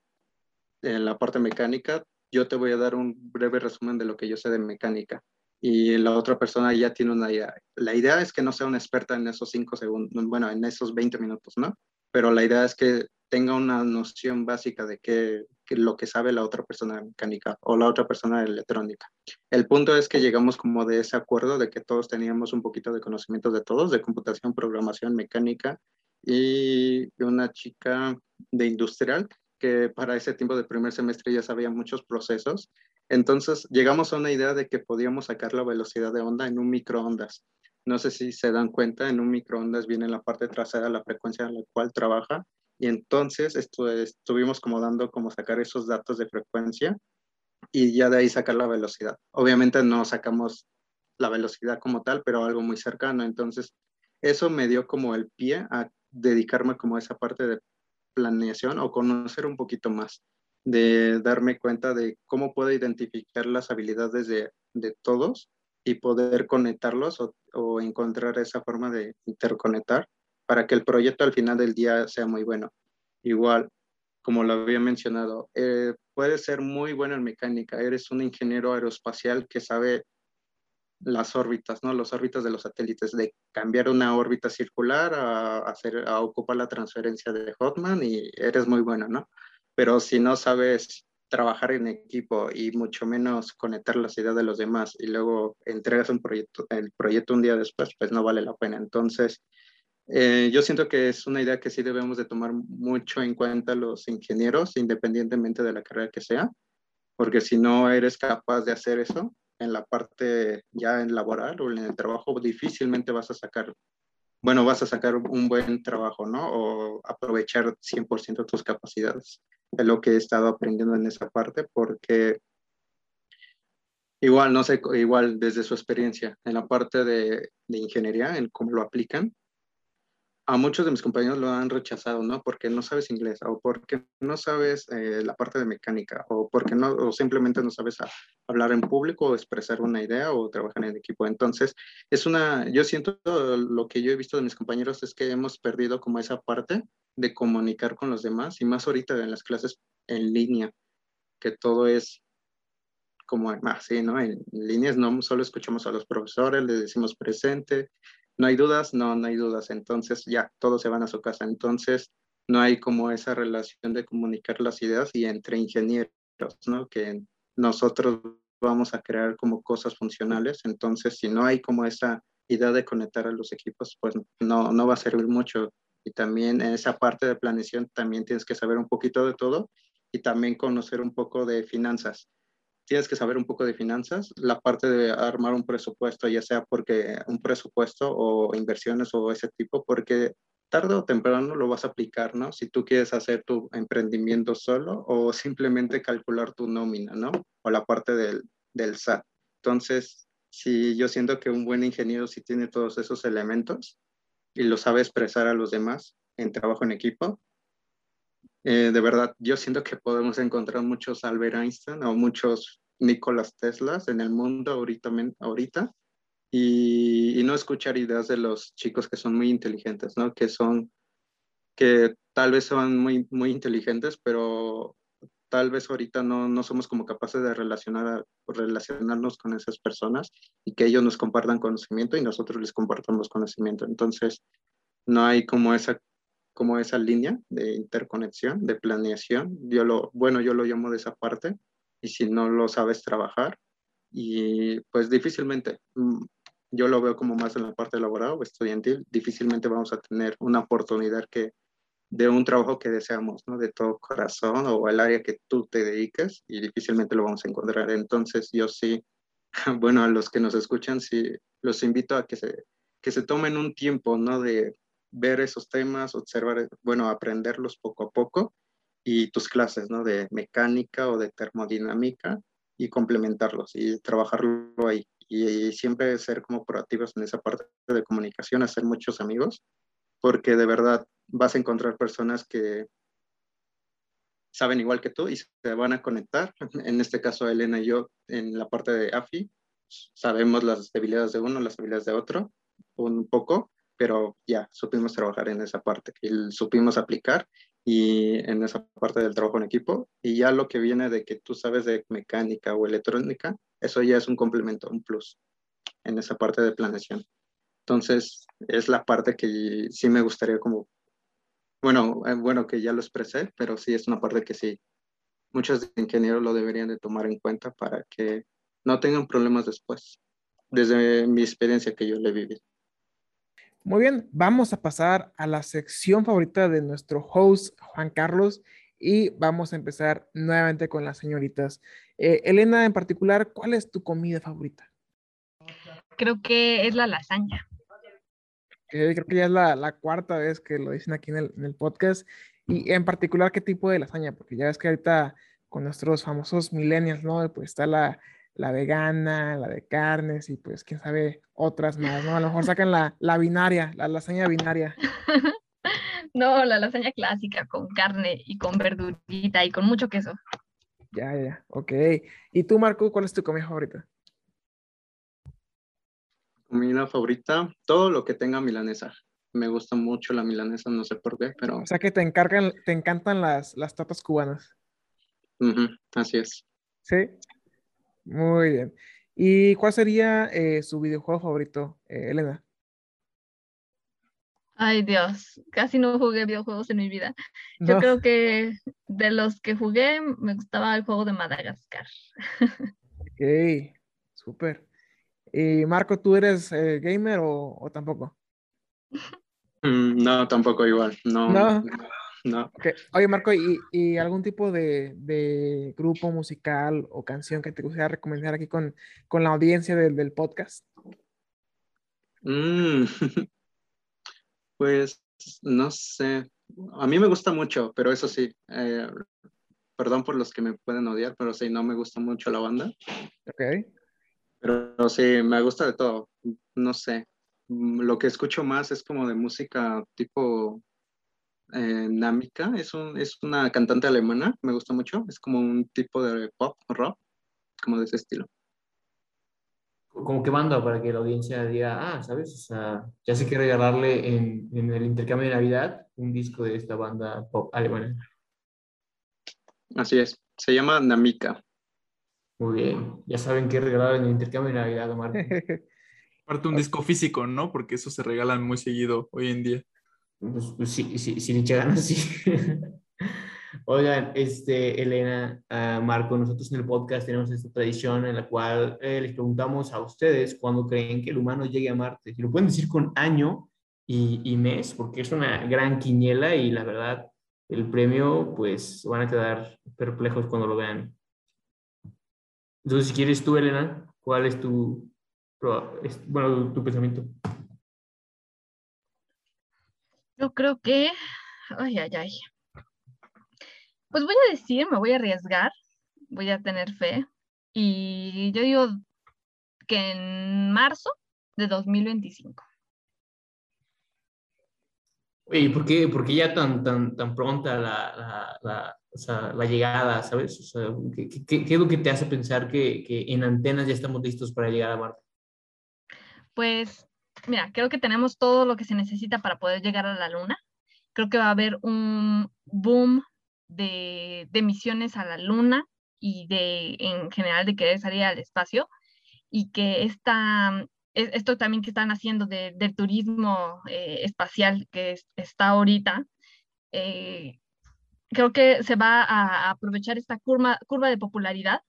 en la parte mecánica, yo te voy a dar un breve resumen de lo que yo sé de mecánica y la otra persona ya tiene una idea. La idea es que no sea una experta en esos cinco segundos, bueno, en esos 20 minutos, ¿no? Pero la idea es que tenga una noción básica de qué, lo que sabe la otra persona mecánica o la otra persona electrónica. El punto es que llegamos como de ese acuerdo de que todos teníamos un poquito de conocimiento de todos, de computación, programación, mecánica y una chica de industrial que para ese tiempo de primer semestre ya sabía muchos procesos. Entonces llegamos a una idea de que podíamos sacar la velocidad de onda en un microondas. No sé si se dan cuenta, en un microondas viene en la parte trasera la frecuencia en la cual trabaja y entonces esto, estuvimos como dando como sacar esos datos de frecuencia y ya de ahí sacar la velocidad. Obviamente no sacamos la velocidad como tal, pero algo muy cercano. Entonces eso me dio como el pie a dedicarme como a esa parte de planeación o conocer un poquito más, de darme cuenta de cómo puedo identificar las habilidades de, de todos y poder conectarlos o, o, encontrar esa forma de interconectar para que el proyecto al final del día sea muy bueno. Igual, como lo había mencionado, eh, puedes ser muy bueno en mecánica, eres un ingeniero aeroespacial que sabe las órbitas, ¿no? Los órbitas de los satélites, de cambiar una órbita circular a, hacer, a ocupar la transferencia de Hotman y eres muy bueno, ¿no? Pero si no sabes trabajar en equipo y mucho menos conectar las ideas de los demás y luego entregas un proyecto, el proyecto un día después, pues no vale la pena. Entonces, eh, yo siento que es una idea que sí debemos de tomar mucho en cuenta los ingenieros, independientemente de la carrera que sea, porque si no eres capaz de hacer eso en la parte ya en laboral o en el trabajo, difícilmente vas a sacar, bueno, vas a sacar un buen trabajo, ¿no? O aprovechar 100% tus capacidades. Es lo que he estado aprendiendo en esa parte, porque igual, no sé, igual desde su experiencia en la parte de, de ingeniería, en cómo lo aplican, a muchos de mis compañeros lo han rechazado, ¿no? Porque no sabes inglés o porque no sabes eh, la parte de mecánica o porque no, o simplemente no sabes hablar en público o expresar una idea o trabajar en equipo. Entonces, es una, yo siento lo que yo he visto de mis compañeros es que hemos perdido como esa parte de comunicar con los demás y más ahorita en las clases en línea, que todo es como así, ¿no? En líneas no solo escuchamos a los profesores, les decimos presente, no hay dudas, no, no hay dudas. Entonces ya todos se van a su casa. Entonces no hay como esa relación de comunicar las ideas y entre ingenieros, ¿no? Que nosotros vamos a crear como cosas funcionales. Entonces si no hay como esa idea de conectar a los equipos, pues no, no va a servir mucho. Y también en esa parte de planeación también tienes que saber un poquito de todo y también conocer un poco de finanzas tienes que saber un poco de finanzas, la parte de armar un presupuesto, ya sea porque un presupuesto o inversiones o ese tipo, porque tarde o temprano lo vas a aplicar, ¿no? Si tú quieres hacer tu emprendimiento solo o simplemente calcular tu nómina, ¿no? O la parte del, del SAT. Entonces, si yo siento que un buen ingeniero sí tiene todos esos elementos y lo sabe expresar a los demás en trabajo en equipo, eh, de verdad, yo siento que podemos encontrar muchos Albert Einstein o muchos Nicolás Teslas en el mundo ahorita, ahorita y, no escuchar ideas de los chicos que son muy inteligentes, ¿no? Que son, que tal vez son muy, muy inteligentes, pero tal vez ahorita no, no somos como capaces de relacionar, relacionarnos con esas personas y que ellos nos compartan conocimiento y nosotros les compartamos conocimiento. Entonces, no hay como esa como esa línea de interconexión, de planeación. Yo lo, bueno, yo lo llamo de esa parte, y si no lo sabes trabajar, y pues difícilmente, mm, yo lo veo como más en la parte laboral o estudiantil, difícilmente vamos a tener una oportunidad que de un trabajo que deseamos, ¿no? De todo corazón o el área que tú te dediques y difícilmente lo vamos a encontrar. Entonces yo sí, bueno, a los que nos escuchan, sí, los invito a que se, que se tomen un tiempo, ¿no? De ver esos temas, observar, bueno, aprenderlos poco a poco y tus clases, ¿no? De mecánica o de termodinámica y complementarlos y trabajarlo ahí. Y, siempre ser como proactivos en esa parte de comunicación, hacer muchos amigos, porque de verdad vas a encontrar personas que saben igual que tú y se van a conectar. En este caso, Elena y yo, en la parte de AFI, sabemos las debilidades de uno, las debilidades de otro, un poco, pero ya supimos trabajar en esa parte, y supimos aplicar y en esa parte del trabajo en equipo. Y ya lo que viene de que tú sabes de mecánica o electrónica, eso ya es un complemento, un plus en esa parte de planeación. Entonces, es la parte que sí me gustaría como, bueno, eh, bueno que ya lo expresé, pero sí es una parte que sí, muchos ingenieros lo deberían de tomar en cuenta para que no tengan problemas después, desde mi experiencia que yo le viví. Muy bien, vamos a pasar a la sección favorita de nuestro host, Juan Carlos, y vamos a empezar nuevamente con las señoritas. Eh, Elena, en particular, ¿cuál es tu comida favorita? Creo que es la lasaña. creo que ya es la, la, cuarta vez que lo dicen aquí en el, en el, podcast. Y en particular, ¿qué tipo de lasaña? Porque ya ves que ahorita con nuestros famosos millennials, ¿no? Pues está la, la vegana, la de carnes y pues quién sabe otras más, ¿no? A lo mejor sacan la, la binaria, la lasaña binaria. no, la lasaña clásica con carne y con verdurita y con mucho queso. Ya, ya, ok. ¿Y tú, Marco, cuál es tu comida favorita? Comida favorita, todo lo que tenga milanesa. Me gusta mucho la milanesa, no sé por qué, pero... O sea que te encargan, te encantan las, las tapas cubanas. así es. Sí. Muy bien. ¿Y cuál sería eh, su videojuego favorito, eh, Elena? Ay, Dios, casi no jugué videojuegos en mi vida. Yo creo que de los que jugué, me gustaba el juego de Madagascar. Ok, súper. ¿Y Marco, tú eres eh, gamer o, tampoco? Mm, no, tampoco igual. No. No. No. Oye, Marco, ¿y, algún tipo de, grupo musical o canción que te gustaría recomendar aquí con, con la audiencia del, podcast? Mm, pues no sé. A mí me gusta mucho, pero eso sí, eh, perdón por los que me pueden odiar, pero sí, no me gusta mucho la banda. Ok. Pero sí, me gusta de todo. No sé. Lo que escucho más es como de música tipo eh, Namika, es, un, es una cantante alemana, me gusta mucho, es como un tipo de pop, rock, como de ese estilo. Como que banda para que la audiencia diga, ah, ¿sabes? O sea, ya se quiere regalarle en, en el intercambio de Navidad un disco de esta banda pop alemana. Así es, se llama Namika. Muy bien, ya saben qué regalar en el intercambio de Navidad, Omar. Aparte un disco físico, ¿no? Porque eso se regalan muy seguido hoy en día. Pues, pues sí, sí, sí, ganas, sí. Oigan, este, Elena, uh, Marco, nosotros en el podcast tenemos esta tradición en la cual eh, les preguntamos a ustedes cuándo creen que el humano llegue a Marte. Si lo pueden decir con año y, y, mes, porque es una gran quiniela y la verdad, el premio, pues van a quedar perplejos cuando lo vean. Entonces, si quieres tú, Elena, ¿cuál es tu, bueno, tu pensamiento? Yo creo que, ay, ay, ay. Pues voy a decir, me voy a arriesgar, voy a tener fe. Y yo digo que en marzo de 2025. ¿Y por qué, por qué ya tan, tan, tan pronta la, la, o sea, la llegada, sabes? O sea, ¿qué, qué, qué, es lo que te hace pensar que, que en antenas ya estamos listos para llegar a Marte? Pues mira, creo que tenemos todo lo que se necesita para poder llegar a la Luna. Creo que va a haber un boom de, misiones a la Luna y de, en general, de querer salir al espacio. Y que esta, esto también que están haciendo de, del turismo eh, espacial que está ahorita, eh, creo que se va a aprovechar esta curva, curva de popularidad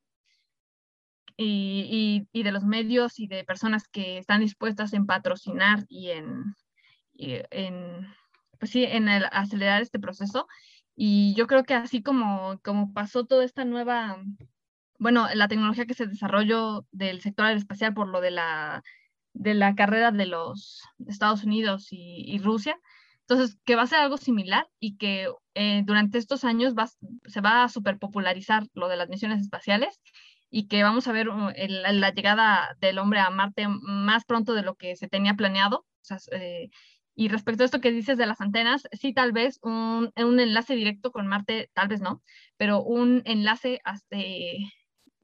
y, y, de los medios y de personas que están dispuestas en patrocinar y en, en, pues sí, en el acelerar este proceso. Y yo creo que así como, como pasó toda esta nueva, bueno, la tecnología que se desarrolló del sector aeroespacial por lo de la, de la carrera de los Estados Unidos y, Rusia, entonces, que va a ser algo similar y que eh, durante estos años va, se va a superpopularizar lo de las misiones espaciales y que vamos a ver uh, la llegada del hombre a Marte más pronto de lo que se tenía planeado. Eh, y respecto a esto que dices de las antenas, sí, tal vez un, un, enlace directo con Marte, tal vez no, pero un enlace hasta,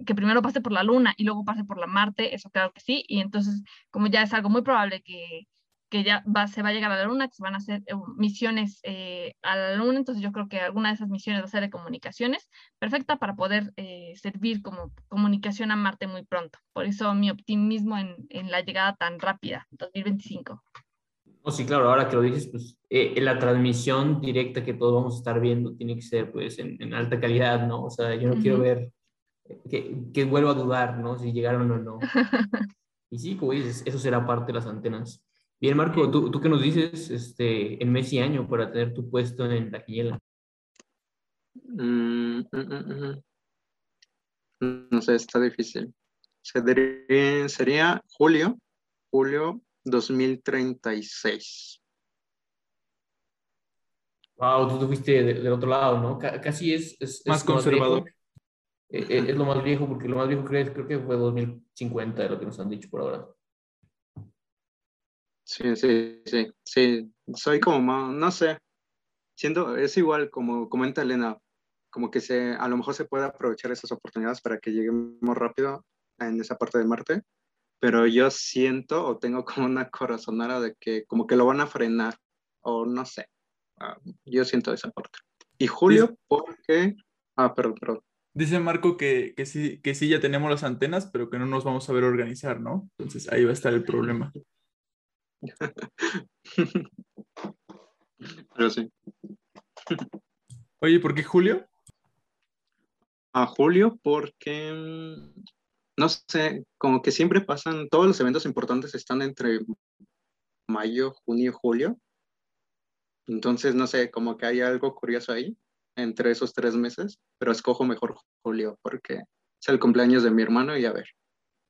que primero pase por la Luna y luego pase por la Marte, eso claro que sí. Y entonces, como ya es algo muy probable que, que ya va, se va a llegar a la Luna, que se van a hacer eh, misiones eh, a la Luna, entonces yo creo que alguna de esas misiones va a ser de comunicaciones, perfecta para poder eh, servir como comunicación a Marte muy pronto. Por eso mi optimismo en, en la llegada tan rápida, 2025. Oh, sí, claro, ahora que lo dices, pues la transmisión directa que todos vamos a estar viendo tiene que ser pues en, en alta calidad, ¿no? O sea, yo no quiero ver que, que vuelva a dudar, ¿no? Si llegaron o no. y sí, como dices, eso será parte de las antenas. Bien, Marco, ¿tú, tú qué nos dices este, en mes y año para tener tu puesto en la quiniela? Mm, mm, mm, no sé, está difícil. Sería, sería julio, julio 2036. Wow, tú fuiste del otro lado, ¿no? casi es, es más conservador. Eh, eh, es, lo más viejo, porque lo más viejo creo, creo que fue 2050, lo que nos han dicho por ahora. Sí, sí, sí, sí. Soy como más, no sé. Siendo, es igual como comenta Elena, como que se, a lo mejor se puede aprovechar esas oportunidades para que lleguemos rápido en esa parte de Marte, pero yo siento o tengo como una corazonada de que como que lo van a frenar, o no sé. Ah, yo siento esa parte. Y Julio, porque... Ah, perdón, perdón. Dice Marco que, que, sí, que sí ya tenemos las antenas, pero que no nos vamos a ver organizar, ¿no? Entonces ahí va a estar el problema. Pero sí. Oye, ¿por qué Julio? A Julio porque, mm, no sé, como que siempre pasan, todos los eventos importantes están entre mayo, junio, julio. Entonces, no sé, como que hay algo curioso ahí entre esos tres meses, pero escojo mejor julio porque es el cumpleaños de mi hermano y a ver,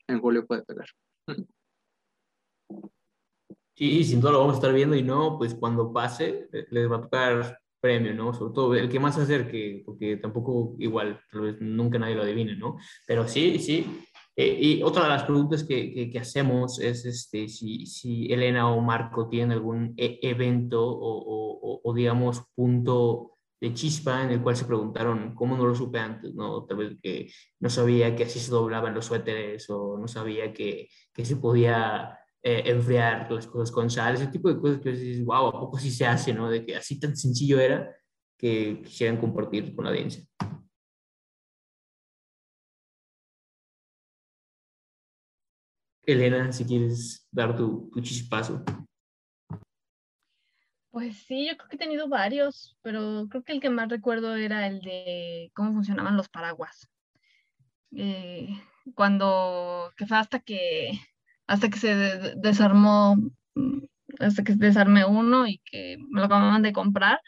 en julio puede pegar. Sí, sin duda lo vamos a estar viendo y no, pues cuando pase les va a tocar premio, ¿no? Sobre todo el que más se acerque, porque tampoco igual, tal vez nunca nadie lo adivine, ¿no? Pero sí, sí. Eh, y otra de las preguntas que, que, hacemos es este, si, si, Elena o Marco tienen algún e evento o, o, o, digamos, punto de chispa en el cual se preguntaron cómo no lo supe antes, ¿no? Tal vez que no sabía que así se doblaban los suéteres o no sabía que, que se podía eh, enfriar las cosas con sal, ese tipo de cosas que dices, wow, ¿a poco sí se hace, no? De que así tan sencillo era que quisieran compartir con la audiencia. Elena, si quieres dar tu, tu chispazo. Pues sí, yo creo que he tenido varios, pero creo que el que más recuerdo era el de cómo funcionaban los paraguas. Eh, cuando, que fue hasta que, hasta que se desarmó, hasta que desarmé uno y que me lo acababan de comprar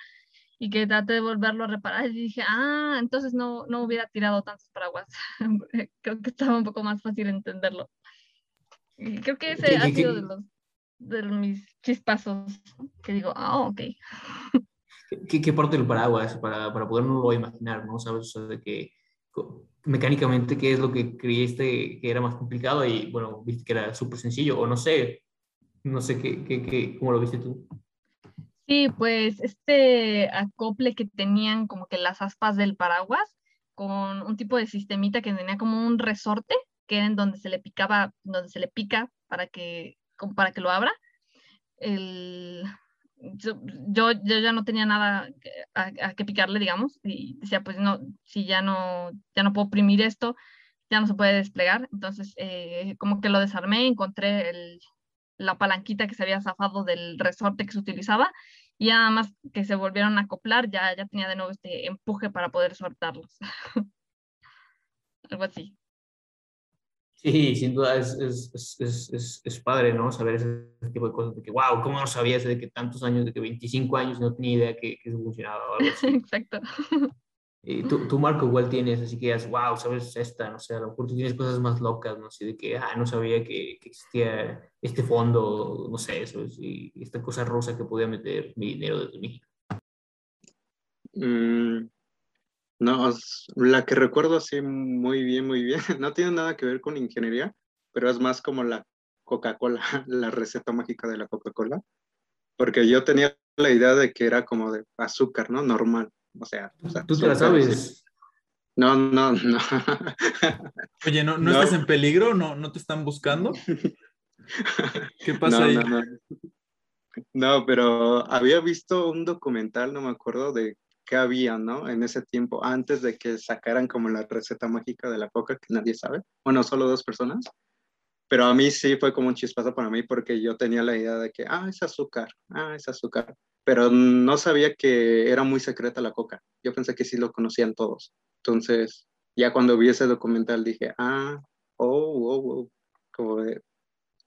y que traté de volverlo a reparar y dije, ah, entonces no, no hubiera tirado tantos paraguas. creo que estaba un poco más fácil entenderlo. Y creo que ese ha sido de los de mis chispazos que digo, ah, ok. ¿Qué, qué parte del paraguas para, para podernos imaginar, ¿no? ¿Sabes? O sea, de que mecánicamente qué es lo que creíste que era más complicado y bueno, viste que era súper sencillo o no sé, no sé qué, qué, cómo lo viste tú. Sí, pues este acople que tenían como que las aspas del paraguas con un tipo de sistemita que tenía como un resorte que era en donde se le picaba, donde se le pica para que para que lo abra. El, yo, yo, ya no tenía nada a, que picarle, digamos, y decía, pues no, si ya no, ya no puedo oprimir esto, ya no se puede desplegar. Entonces, eh, como que lo desarmé, encontré el, la palanquita que se había zafado del resorte que se utilizaba y nada más que se volvieron a acoplar, ya, ya tenía de nuevo este empuje para poder soltarlos. Algo así. Sí, sin duda es, es, es, es, padre, ¿no? Saber ese tipo de cosas, de que, wow, ¿cómo no sabías de que tantos años, de que 25 años no tenía idea que, que eso funcionaba? Exacto. Y tú, tú, Marco, igual tienes, así que dices, wow, sabes esta, no sé, a lo mejor tú tienes cosas más locas, no sé, de que, ah, no sabía que, que existía este fondo, no sé, eso, y esta cosa rosa que podía meter mi dinero desde México. Mm, no, la que recuerdo así muy bien, muy bien, no tiene nada que ver con ingeniería, pero es más como la Coca-Cola, la receta mágica de la Coca-Cola, porque yo tenía la idea de que era como de azúcar, ¿no? Normal, o sea. Tú te la sabes. No, no, no. Oye, ¿no, no, estás en peligro? ¿No, ¿No te están buscando? ¿Qué pasa ahí? No, pero había visto un documental, no me acuerdo de qué había, ¿no? En ese tiempo, antes de que sacaran como la receta mágica de la coca, que nadie sabe. Bueno, solo dos personas. Pero a mí sí fue como un chispazo para mí porque yo tenía la idea de que, ah, es azúcar, ah, es azúcar. Pero no sabía que era muy secreta la coca. Yo pensé que sí lo conocían todos. Entonces, ya cuando vi ese documental dije, ah, oh, oh, oh, como de,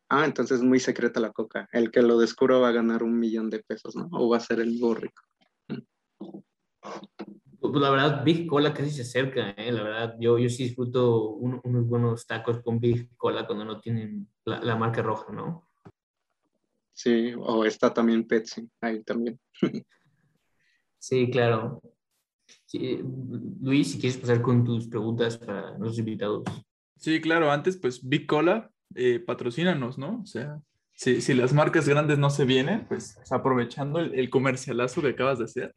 ah, entonces es muy secreta la coca. El que lo descubra va a ganar un millón de pesos, ¿no? O va a ser el nuevo rico. Pues la verdad, Big Cola casi se acerca, ¿eh? La verdad, yo, yo sí disfruto unos buenos tacos con Big Cola cuando no tienen la, la, marca roja, ¿no? Sí, o está también Pepsi, ahí también. sí, claro. Luis, si quieres pasar con tus preguntas para los invitados. Sí, claro, antes pues Big Cola, eh, patrocínanos, ¿no? O sea, si, si, las marcas grandes no se vienen, pues aprovechando el, el comercialazo que acabas de hacer,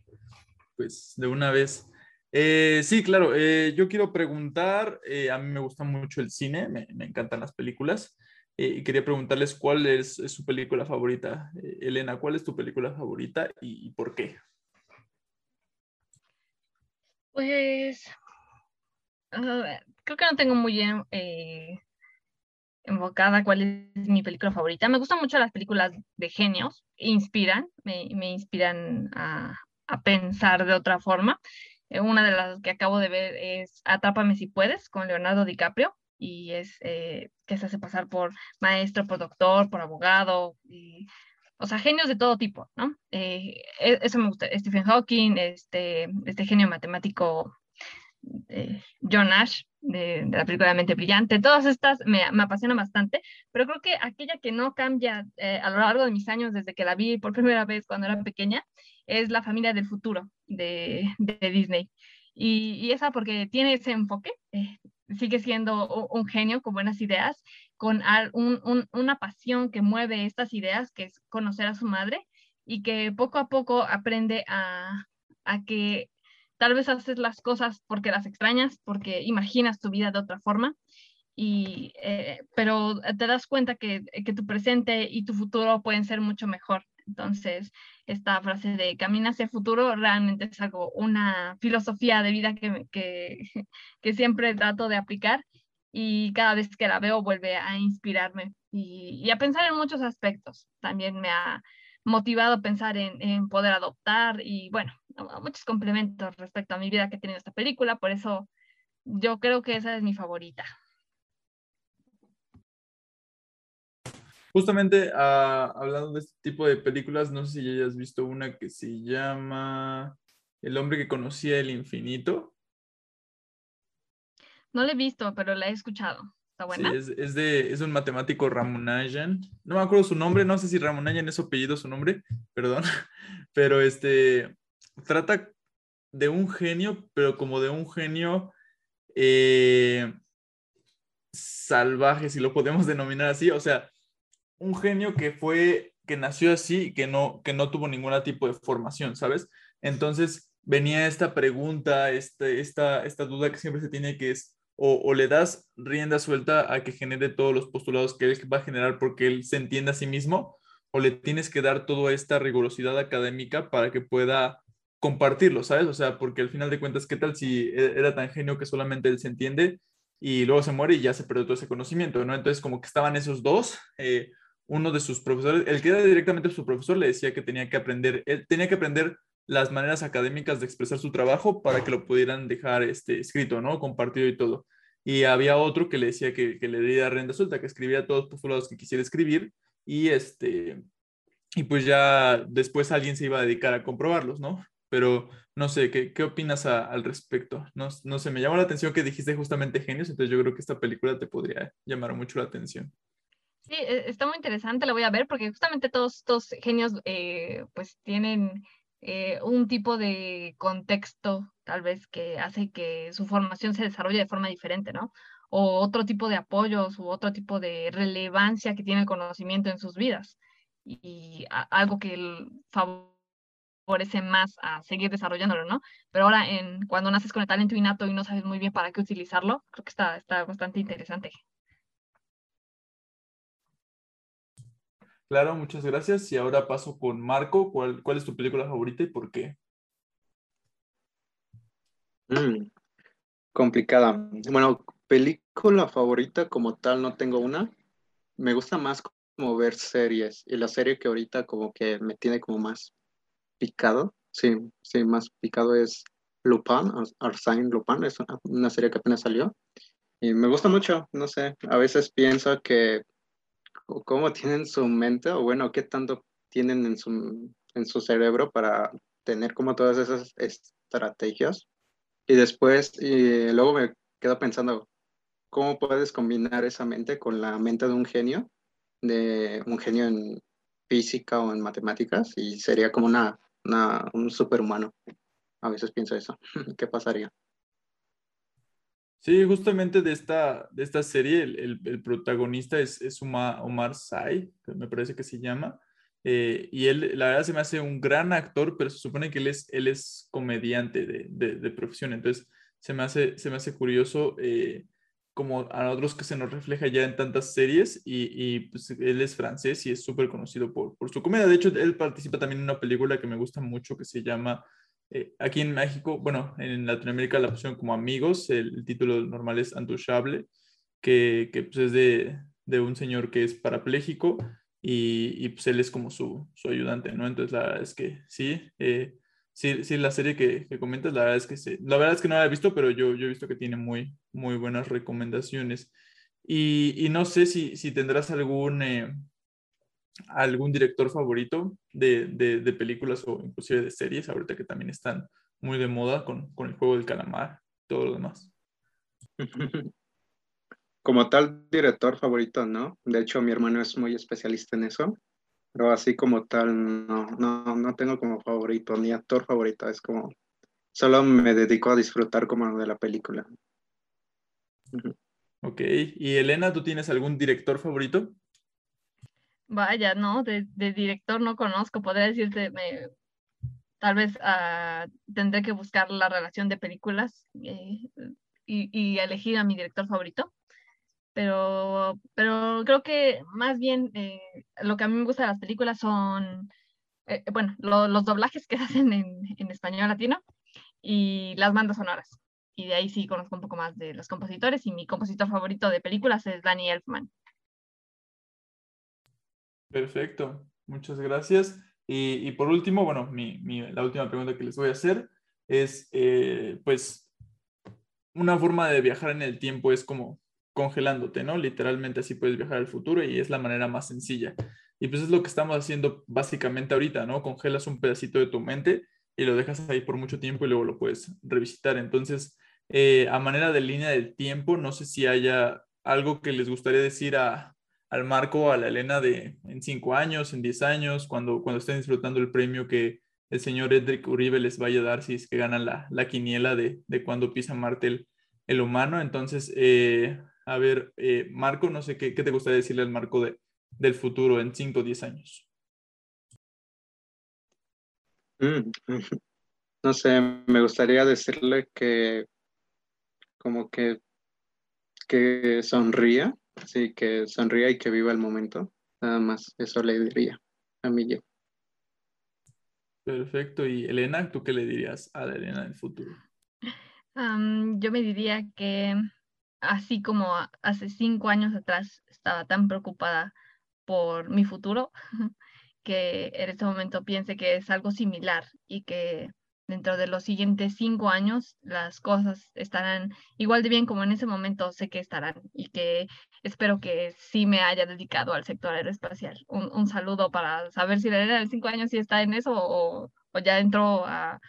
pues de una vez. Eh, sí, claro, eh, yo quiero preguntar, eh, a mí me gusta mucho el cine, me, encantan las películas, y quería preguntarles cuál es, su película favorita. Elena, ¿cuál es tu película favorita y, por qué? Pues creo que no tengo muy bien enfocada cuál es mi película favorita. Me gustan mucho las películas de genios, inspiran, me, me inspiran a, a pensar de otra forma. Eh, una de las que acabo de ver es Atrápame si puedes con Leonardo DiCaprio y es eh, que se hace pasar por maestro, por doctor, por abogado, y, o sea, genios de todo tipo, ¿no? Eh, e, eso me gusta. Stephen Hawking, este, este genio matemático John Nash, de, la película de Mente Brillante, todas estas me, me apasionan bastante, pero creo que aquella que no cambia a lo largo de mis años desde que la vi por primera vez cuando era pequeña es La familia del futuro de, Disney. Y, esa porque tiene ese enfoque, eh, sigue siendo un, genio con buenas ideas, con un, un, una pasión que mueve estas ideas, que es conocer a su madre, y que poco a poco aprende a, que tal vez haces las cosas porque las extrañas, porque imaginas tu vida de otra forma, y, eh, pero te das cuenta que, tu presente y tu futuro pueden ser mucho mejor. Entonces, esta frase de camina hacia el futuro realmente es algo, una filosofía de vida que, que, que siempre trato de aplicar y cada vez que la veo vuelve a inspirarme y, y, a pensar en muchos aspectos. También me ha motivado a pensar en, en poder adoptar y bueno, muchos complementos respecto a mi vida que tiene esta película, por eso yo creo que esa es mi favorita. Justamente uh, hablando de este tipo de películas, no sé si ya hayas visto una que se llama El hombre que conocía el infinito. No la he visto, pero la he escuchado. ¿Está buena? Sí, es, es, de, es un matemático Ramonayan. No me acuerdo su nombre, no sé si Ramonayan es su apellido, su nombre, perdón. Pero este trata de un genio, pero como de un genio eh, salvaje, si lo podemos denominar así. O sea, un genio que fue, que nació así y que no, que no tuvo ningún tipo de formación, ¿sabes? Entonces venía esta pregunta, este, esta, esta duda que siempre se tiene que es, o, o, le das rienda suelta a que genere todos los postulados que él va a generar porque él se entiende a sí mismo, o le tienes que dar toda esta rigurosidad académica para que pueda compartirlo, ¿sabes? O sea, porque al final de cuentas, ¿qué tal si e, era tan genio que solamente él se entiende y luego se muere y ya se perdió todo ese conocimiento, ¿no? Entonces, como que estaban esos dos, eh, uno de sus profesores, el que era directamente su profesor, le decía que tenía que aprender, él tenía que aprender las maneras académicas de expresar su trabajo para que lo pudieran dejar este, escrito, ¿no? Compartido y todo. Y había otro que le decía que, que le diera renda suelta, que escribía todos los postulados que quisiera escribir y este, y pues ya después alguien se iba a dedicar a comprobarlos, ¿no? Pero no sé, ¿qué, qué opinas a, al respecto? No, no sé, me llamó la atención que dijiste justamente genios, entonces yo creo que esta película te podría llamar mucho la atención. Sí, e, está muy interesante, la voy a ver porque justamente todos estos genios eh, pues tienen eh, un tipo de contexto tal vez que hace que su formación se desarrolle de forma diferente, ¿no? O otro tipo de apoyos u otro tipo de relevancia que tiene el conocimiento en sus vidas y algo que favorece más a seguir desarrollándolo, ¿no? Pero ahora cuando naces con el talento innato y no sabes muy bien para qué utilizarlo, creo que está, está bastante interesante. Claro, muchas gracias. Y ahora paso con Marco. ¿Cuál, cuál es tu película favorita y por qué? Mm, complicada. Bueno, película favorita como tal no tengo una. Me gusta más como ver series y la serie que ahorita como que me tiene como más picado, sí, sí, más picado es Lupin, Arsène Lupin, es una serie que apenas salió y me gusta mucho, no sé, a veces pienso que cómo tienen su mente o bueno, qué tanto tienen en su, en su cerebro para tener como todas esas estrategias y después y luego me quedo pensando cómo puedes combinar esa mente con la mente de un genio de un genio en física o en matemáticas y sería como una, un superhumano. A veces pienso eso. ¿Qué pasaría? Sí, justamente de esta, de esta serie, el, el, protagonista es, es Omar, Omar que me parece que se llama. Eh, y él, la verdad, se me hace un gran actor, pero se supone que él es, él es comediante de, de, de profesión. Entonces, se me hace, se me hace curioso eh, como a otros que se nos refleja ya en tantas series y, y pues él es francés y es súper conocido por, por, su comedia. De hecho, él participa también en una película que me gusta mucho que se llama, eh, aquí en México, bueno, en Latinoamérica la pusieron como Amigos, el, título normal es Intouchable, que, que pues es de, de, un señor que es parapléjico y, y, pues él es como su, su ayudante, ¿no? Entonces la verdad es que sí. Eh, sí, sí, la serie que, que, comentas, la verdad es que sí. La verdad es que no la he visto, pero yo, yo he visto que tiene muy, muy buenas recomendaciones. Y, y no sé si, si tendrás algún, eh, algún director favorito de, de, de, películas o inclusive de series, ahorita que también están muy de moda con, con el juego del calamar, todo lo demás. Como tal director favorito, ¿no? De hecho, mi hermano es muy especialista en eso. Pero así como tal, no, no, no tengo como favorito, ni actor favorito, es como, solo me dedico a disfrutar como de la película. Ok, y Elena, ¿tú tienes algún director favorito? Vaya, no, de, de director no conozco, podría decirte, tal vez uh, tendré que buscar la relación de películas eh, y, elegir a mi director favorito pero, pero creo que más bien eh, lo que a mí me gusta de las películas son, eh, bueno, lo, los doblajes que hacen en, en, español latino y las bandas sonoras. Y de ahí sí conozco un poco más de los compositores y mi compositor favorito de películas es Danny Elfman. Perfecto, muchas gracias. Y, por último, bueno, la última pregunta que les voy a hacer es, eh, pues, una forma de viajar en el tiempo es como congelándote, ¿no? Literalmente así puedes viajar al futuro y es la manera más sencilla. Y pues es lo que estamos haciendo básicamente ahorita, ¿no? Congelas un pedacito de tu mente y lo dejas ahí por mucho tiempo y luego lo puedes revisitar. Entonces, eh, a manera de línea del tiempo, no sé si haya algo que les gustaría decir a, al Marco, a la Elena de en cinco años, en diez años, cuando, cuando estén disfrutando el premio que el señor Edric Uribe les vaya a dar si es que ganan la, la quiniela de, de cuando pisa Marte el, humano. Entonces, eh, a ver, eh, Marco, no sé qué, qué, te gustaría decirle al Marco de, del futuro en 5 o 10 años. Mm, no sé, me gustaría decirle que como que, que sonría, sí, que sonría y que viva el momento. Nada más, eso le diría a mí yo. Perfecto. Y Elena, ¿tú qué le dirías a la Elena del futuro? Um, yo me diría que así como hace cinco años atrás estaba tan preocupada por mi futuro, que en este momento piense que es algo similar y que dentro de los siguientes cinco años las cosas estarán igual de bien como en ese momento sé que estarán y que espero que sí me haya dedicado al sector aeroespacial. Un, un saludo para saber si la era de cinco años sí está en eso o, ya entró a,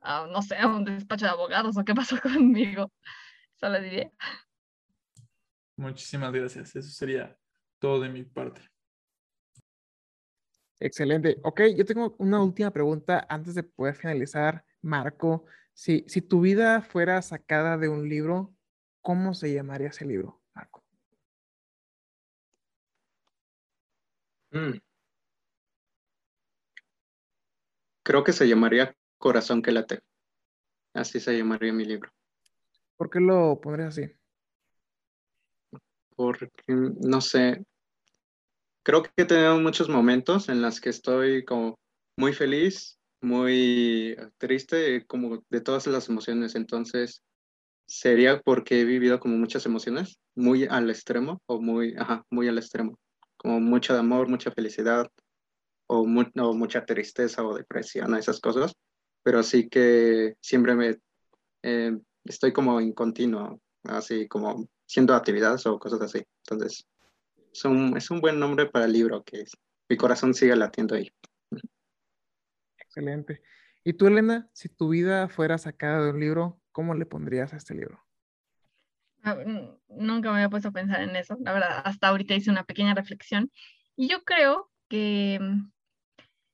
a, no sé, a un despacho de abogados o qué pasó conmigo. Solo diría. Muchísimas gracias. Eso sería todo de mi parte. Excelente. Ok, yo tengo una última pregunta antes de poder finalizar. Marco, si, si tu vida fuera sacada de un libro, ¿cómo se llamaría ese libro, Marco? Mm. Creo que se llamaría Corazón que late. Así se llamaría mi libro. ¿Por qué lo pondrías así? porque, no sé, creo que he tenido muchos momentos en los que estoy como muy feliz, muy triste, como de todas las emociones. Entonces, sería porque he vivido como muchas emociones, muy al extremo o muy, ajá, muy al extremo, como mucho de amor, mucha felicidad o, mucha tristeza o depresión, esas cosas, pero sí que siempre me eh, estoy como en continuo, así como haciendo actividades o cosas así. Entonces, es un, es un buen nombre para el libro, que mi corazón sigue latiendo ahí. Excelente. ¿Y tú, Elena, si tu vida fuera sacada de un libro, cómo le pondrías a este libro? Ah, nunca me había puesto a pensar en eso. La verdad, hasta ahorita hice una pequeña reflexión. Y yo creo que mm,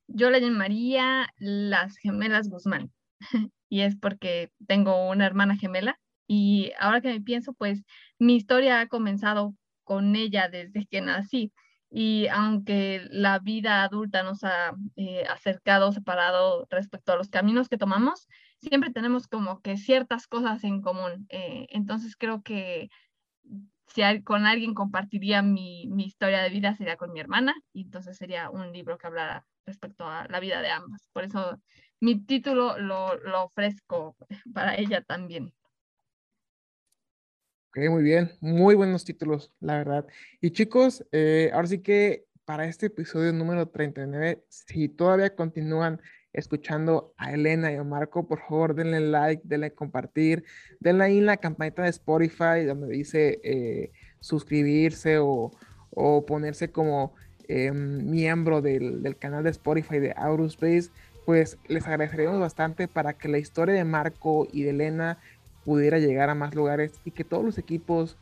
yo le llamaría Las Gemelas Guzmán. y es porque tengo una hermana gemela. Y ahora que me pienso, pues mi historia ha comenzado con ella desde que nací. Y aunque la vida adulta nos ha eh, acercado, separado respecto a los caminos que tomamos, siempre tenemos como que ciertas cosas en común. Eh, entonces creo que si con alguien compartiría mi, historia de vida sería con mi hermana y entonces sería un libro que hablara respecto a la vida de ambas. Por eso mi título lo, lo ofrezco para ella también. Ok, muy bien, muy buenos títulos, la verdad. Y chicos, eh, ahora sí que para este episodio número 39, si todavía continúan escuchando a Elena y a Marco, por favor denle like, denle compartir, denle ahí en la campanita de Spotify donde dice eh, suscribirse o, o, ponerse como eh, miembro del, del, canal de Spotify de Aurospace, pues les agradeceríamos bastante para que la historia de Marco y de Elena pudiera llegar a más lugares y que todos los equipos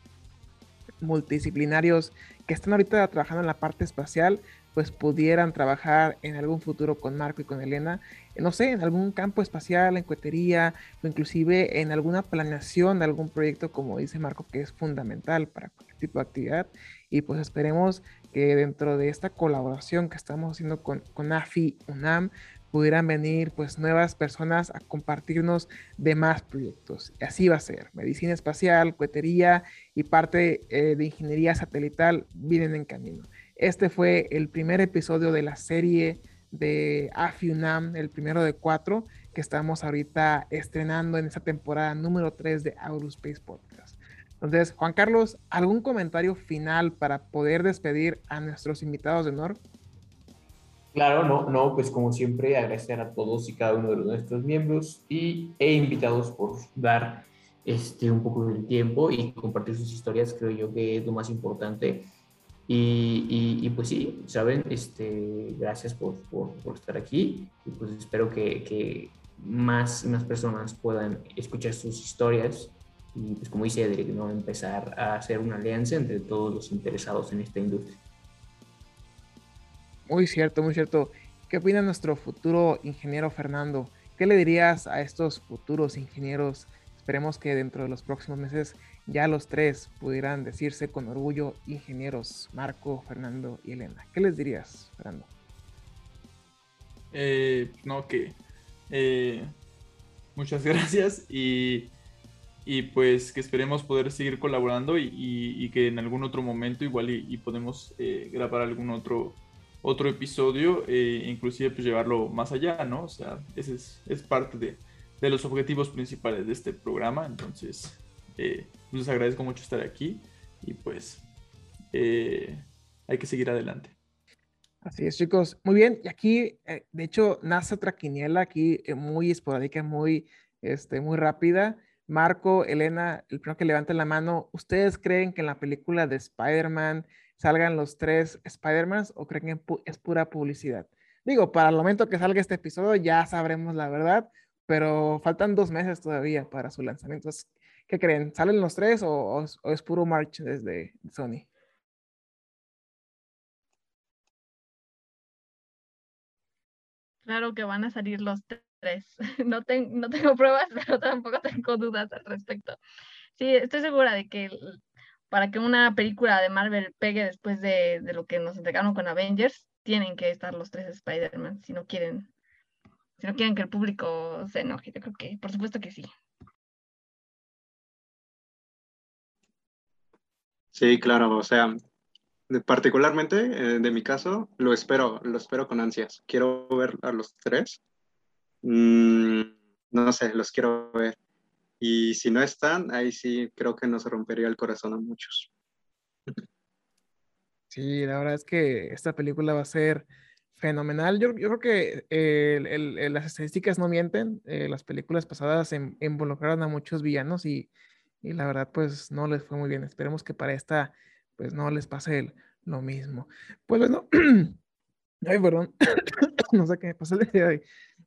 multidisciplinarios que están ahorita trabajando en la parte espacial, pues pudieran trabajar en algún futuro con Marco y con Elena, no sé, en algún campo espacial, en cohetería, o inclusive en alguna planeación de algún proyecto, como dice Marco, que es fundamental para cualquier tipo de actividad. Y pues esperemos que dentro de esta colaboración que estamos haciendo con, con AFI UNAM, pudieran venir pues nuevas personas a compartirnos de más proyectos. Y así va a ser. Medicina espacial, cohetería y parte eh, de ingeniería satelital vienen en camino. Este fue el primer episodio de la serie de AFIUNAM, el primero de cuatro, que estamos ahorita estrenando en esta temporada número 3 de Aurospace Podcast. Entonces, Juan Carlos, ¿algún comentario final para poder despedir a nuestros invitados de honor? Claro, no, no, pues como siempre agradecer a todos y cada uno de nuestros miembros y, e invitados por dar este, un poco del tiempo y compartir sus historias, creo yo que es lo más importante. Y, y, pues sí, saben, este, gracias por, por, estar aquí y pues espero que, que, más, más personas puedan escuchar sus historias y pues como dice Edric, ¿no? empezar a hacer una alianza entre todos los interesados en esta industria. Muy cierto, muy cierto. ¿Qué opina nuestro futuro ingeniero Fernando? ¿Qué le dirías a estos futuros ingenieros? Esperemos que dentro de los próximos meses ya los tres pudieran decirse con orgullo ingenieros, Marco, Fernando y Elena. ¿Qué les dirías, Fernando? Eh, no, que eh, muchas gracias y, y, pues que esperemos poder seguir colaborando y, que en algún otro momento igual y, podemos eh, grabar algún otro otro episodio, eh, inclusive pues llevarlo más allá, ¿no? O sea, ese es, es parte de, de, los objetivos principales de este programa, entonces eh, les agradezco mucho estar aquí y pues eh, hay que seguir adelante. Así es, chicos. Muy bien. Y aquí, eh, de hecho, nace otra quiniela aquí muy esporádica, muy, este, muy rápida. Marco, Elena, el primero que levanten la mano. ¿Ustedes creen que en la película de Spider-Man salgan los tres Spider-Man o creen que es pura publicidad? Digo, para el momento que salga este episodio ya sabremos la verdad, pero faltan dos meses todavía para su lanzamiento. ¿Qué creen? ¿Salen los tres o, es puro March desde Sony? Claro que van a salir los tres. No, no tengo pruebas, pero tampoco tengo dudas al respecto. Sí, estoy segura de que para que una película de Marvel pegue después de, lo que nos entregaron con Avengers, tienen que estar los tres Spider-Man si no quieren si no quieren que el público se enoje. Yo creo que, por supuesto que sí. Sí, claro, o sea, particularmente eh, de mi caso, lo espero, lo espero con ansias. Quiero ver a los tres. Mm, no sé, los quiero ver. Y si no están, ahí sí creo que nos rompería el corazón a muchos. Sí, la verdad es que esta película va a ser fenomenal. Yo, yo creo que las estadísticas no mienten. Eh, las películas pasadas involucraron a muchos villanos y, y, la verdad pues no les fue muy bien. Esperemos que para esta pues no les pase lo mismo. Pues bueno, ay, perdón, no sé qué me pasó el día de hoy.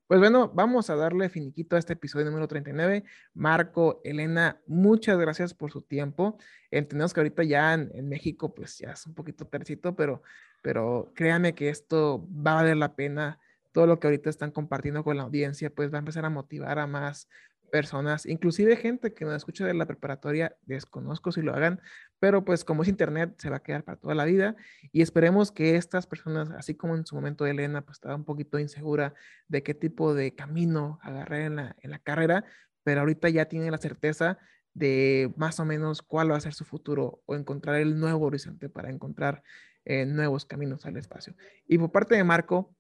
Pues bueno, vamos a darle finiquito a este episodio número 39. Marco, Elena, muchas gracias por su tiempo. Entendemos que ahorita ya en, México, pues ya es un poquito tercito, pero, pero créanme que esto va a valer la pena. Todo lo que ahorita están compartiendo con la audiencia, pues va a empezar a motivar a más personas, inclusive gente que no escucha de la preparatoria, desconozco si lo hagan, pero pues como es internet, se va a quedar para toda la vida y esperemos que estas personas, así como en su momento Elena, pues estaba un poquito insegura de qué tipo de camino agarrar en la, en la carrera, pero ahorita ya tiene la certeza de más o menos cuál va a ser su futuro o encontrar el nuevo horizonte para encontrar eh, nuevos caminos al espacio. Y por parte de Marco,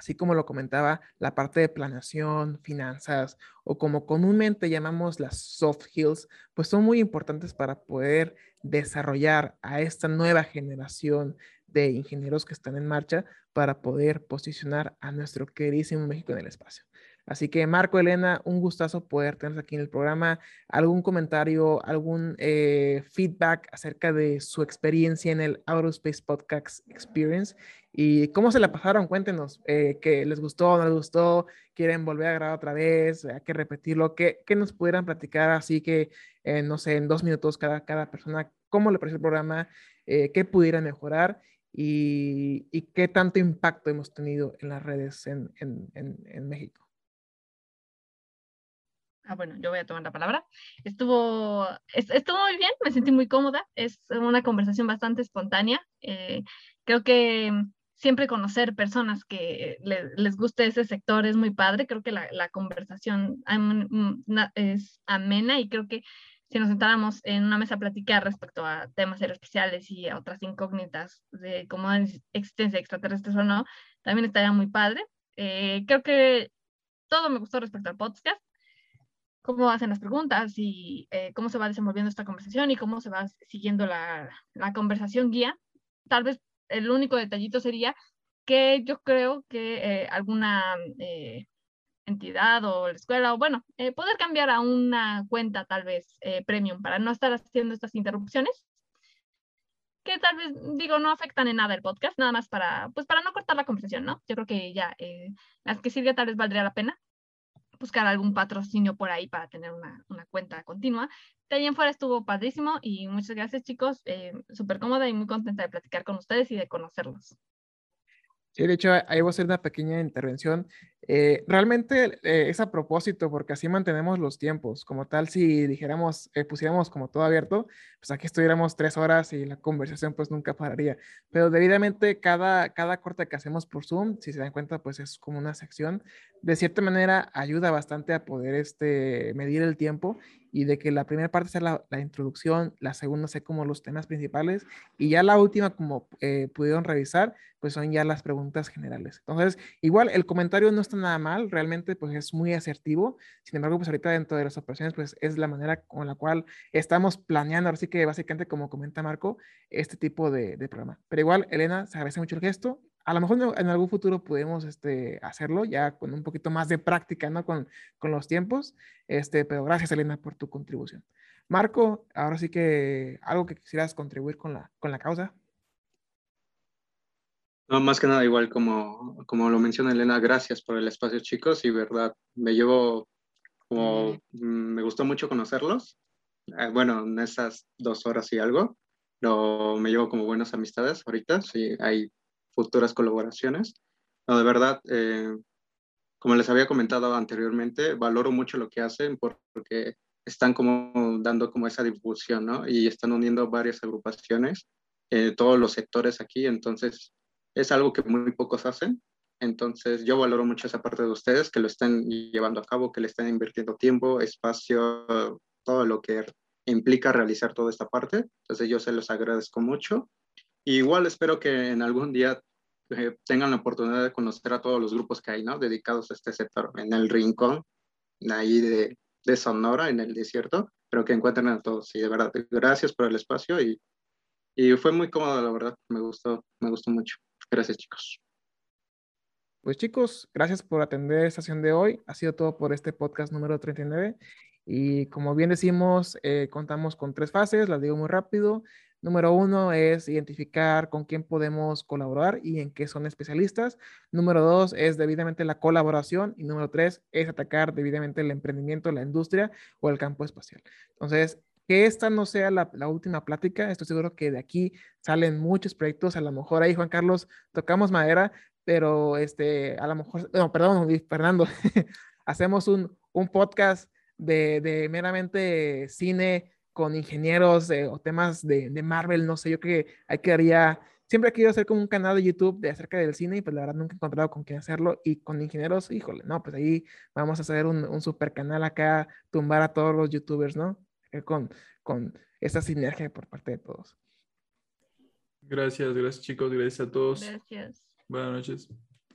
así como lo comentaba, la parte de planeación, finanzas o como comúnmente llamamos las soft skills, pues son muy importantes para poder desarrollar a esta nueva generación de ingenieros que están en marcha para poder posicionar a nuestro queridísimo México en el espacio. Así que Marco, Elena, un gustazo poder tener aquí en el programa. ¿Algún comentario, algún eh, feedback acerca de su experiencia en el Aerospace Podcast Experience? ¿Y cómo se la pasaron? Cuéntenos, eh, ¿qué les gustó, no les gustó? ¿Quieren volver a grabar otra vez? ¿Hay que repetirlo? ¿Qué, qué nos pudieran platicar? Así que, eh, no sé, en dos minutos cada, cada persona, ¿cómo le pareció el programa? ¿Qué pudieran mejorar? Y, y, qué tanto impacto hemos tenido en las redes en, en, en México. Ah, bueno, yo voy a tomar la palabra. Estuvo, estuvo muy bien, me sentí muy cómoda. Es una conversación bastante espontánea. Eh, creo que siempre conocer personas que les guste ese sector es muy padre. Creo que la, la conversación es amena y creo que si nos sentáramos en una mesa a platicar respecto a temas aeroespaciales y a otras incógnitas de cómo hay existencia extraterrestres o no, también estaría muy padre. Eh, creo que todo me gustó respecto al podcast cómo hacen las preguntas y eh, cómo se va desenvolviendo esta conversación y cómo se va siguiendo la, la, conversación guía. Tal vez el único detallito sería que yo creo que eh, alguna eh, entidad o la escuela, o bueno, poder cambiar a una cuenta tal vez premium para no estar haciendo estas interrupciones que tal vez, digo, no afectan en nada el podcast, nada más para, pues para no cortar la conversación, ¿no? Yo creo que ya las que sirve tal vez valdría la pena buscar algún patrocinio por ahí para tener una, una cuenta continua. De en fuera estuvo padrísimo y muchas gracias chicos, eh, súper cómoda y muy contenta de platicar con ustedes y de conocerlos. Sí, de hecho, ahí voy a hacer una pequeña intervención. Eh, realmente eh, es a propósito, porque así mantenemos los tiempos. Como tal, si dijéramos, eh, pusiéramos como todo abierto, pues aquí estuviéramos tres horas y la conversación pues nunca pararía. Pero debidamente cada, cada corte que hacemos por Zoom, si se dan cuenta, pues es como una sección. De cierta manera ayuda bastante a poder este, medir el tiempo y de que la primera parte sea la, la, introducción, la segunda sea como los temas principales y ya la última, como eh, pudieron revisar, pues son ya las preguntas generales. Entonces, igual el comentario no nada mal, realmente pues es muy asertivo, sin embargo, pues ahorita dentro de las operaciones, pues es la manera con la cual estamos planeando, así que básicamente como comenta Marco, este tipo de, de programa. Pero igual, Elena, se agradece mucho el gesto a lo mejor en algún futuro podemos este, hacerlo ya con un poquito más de práctica, ¿no? Con, con, los tiempos, este, pero gracias, Elena, por tu contribución. Marco, ahora sí que algo que quisieras contribuir con la, con la causa. No, más que nada, igual como, como lo menciona Elena, gracias por el espacio, chicos, y verdad, me llevo como, mm, me gustó mucho conocerlos, eh, bueno, en esas dos horas y algo, lo, me llevo como buenas amistades ahorita, sí, hay futuras colaboraciones. No, de verdad, eh, como les había comentado anteriormente, valoro mucho lo que hacen porque están como dando como esa difusión, ¿no? Y están uniendo varias agrupaciones, eh, todos los sectores aquí, entonces es algo que muy pocos hacen. Entonces yo valoro mucho esa parte de ustedes que lo están llevando a cabo, que le están invirtiendo tiempo, espacio, todo lo que implica realizar toda esta parte. Entonces yo se los agradezco mucho. igual espero que en algún día eh, tengan la oportunidad de conocer a todos los grupos que hay, ¿no? Dedicados a este sector, en el rincón, ahí de, de Sonora, en el desierto, pero que encuentren a todos. Y de verdad, gracias por el espacio y, y fue muy cómodo, la verdad, me gustó, me gustó mucho. Gracias, chicos. Pues chicos, gracias por atender esta sesión de hoy. Ha sido todo por este podcast número 39. Y como bien decimos, eh, contamos con tres fases, las digo muy rápido. Número uno es identificar con quién podemos colaborar y en qué son especialistas. Número dos es debidamente la colaboración. Y número tres es atacar debidamente el emprendimiento, la industria o el campo espacial. Entonces, que esta no sea la, última plática, estoy seguro que de aquí salen muchos proyectos. A lo mejor ahí, Juan Carlos, tocamos madera, pero este, a lo mejor, no, perdón, Fernando, hacemos un, un podcast de, meramente cine con ingenieros eh, o temas de, de, Marvel, no sé, yo que hay que haría, siempre he querido hacer como un canal de YouTube de acerca del cine y pues la verdad nunca he encontrado con quién hacerlo y con ingenieros, híjole, no, pues ahí vamos a hacer un super canal acá, tumbar a todos los youtubers, ¿no? Eh, con, con esa sinergia por parte de todos. Gracias, gracias chicos, gracias a todos. Gracias. Buenas noches.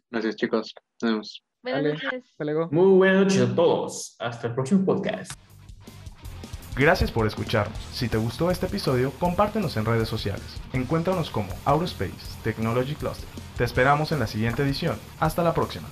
Gracias chicos, nos vemos. Buenas noches. hasta luego. Muy buenas noches a todos. Hasta el próximo podcast. Gracias por escucharnos. Si te gustó este episodio, compártenos en redes sociales. Encuéntranos como Aurospace Technology Cluster. Te esperamos en la siguiente edición. Hasta la próxima.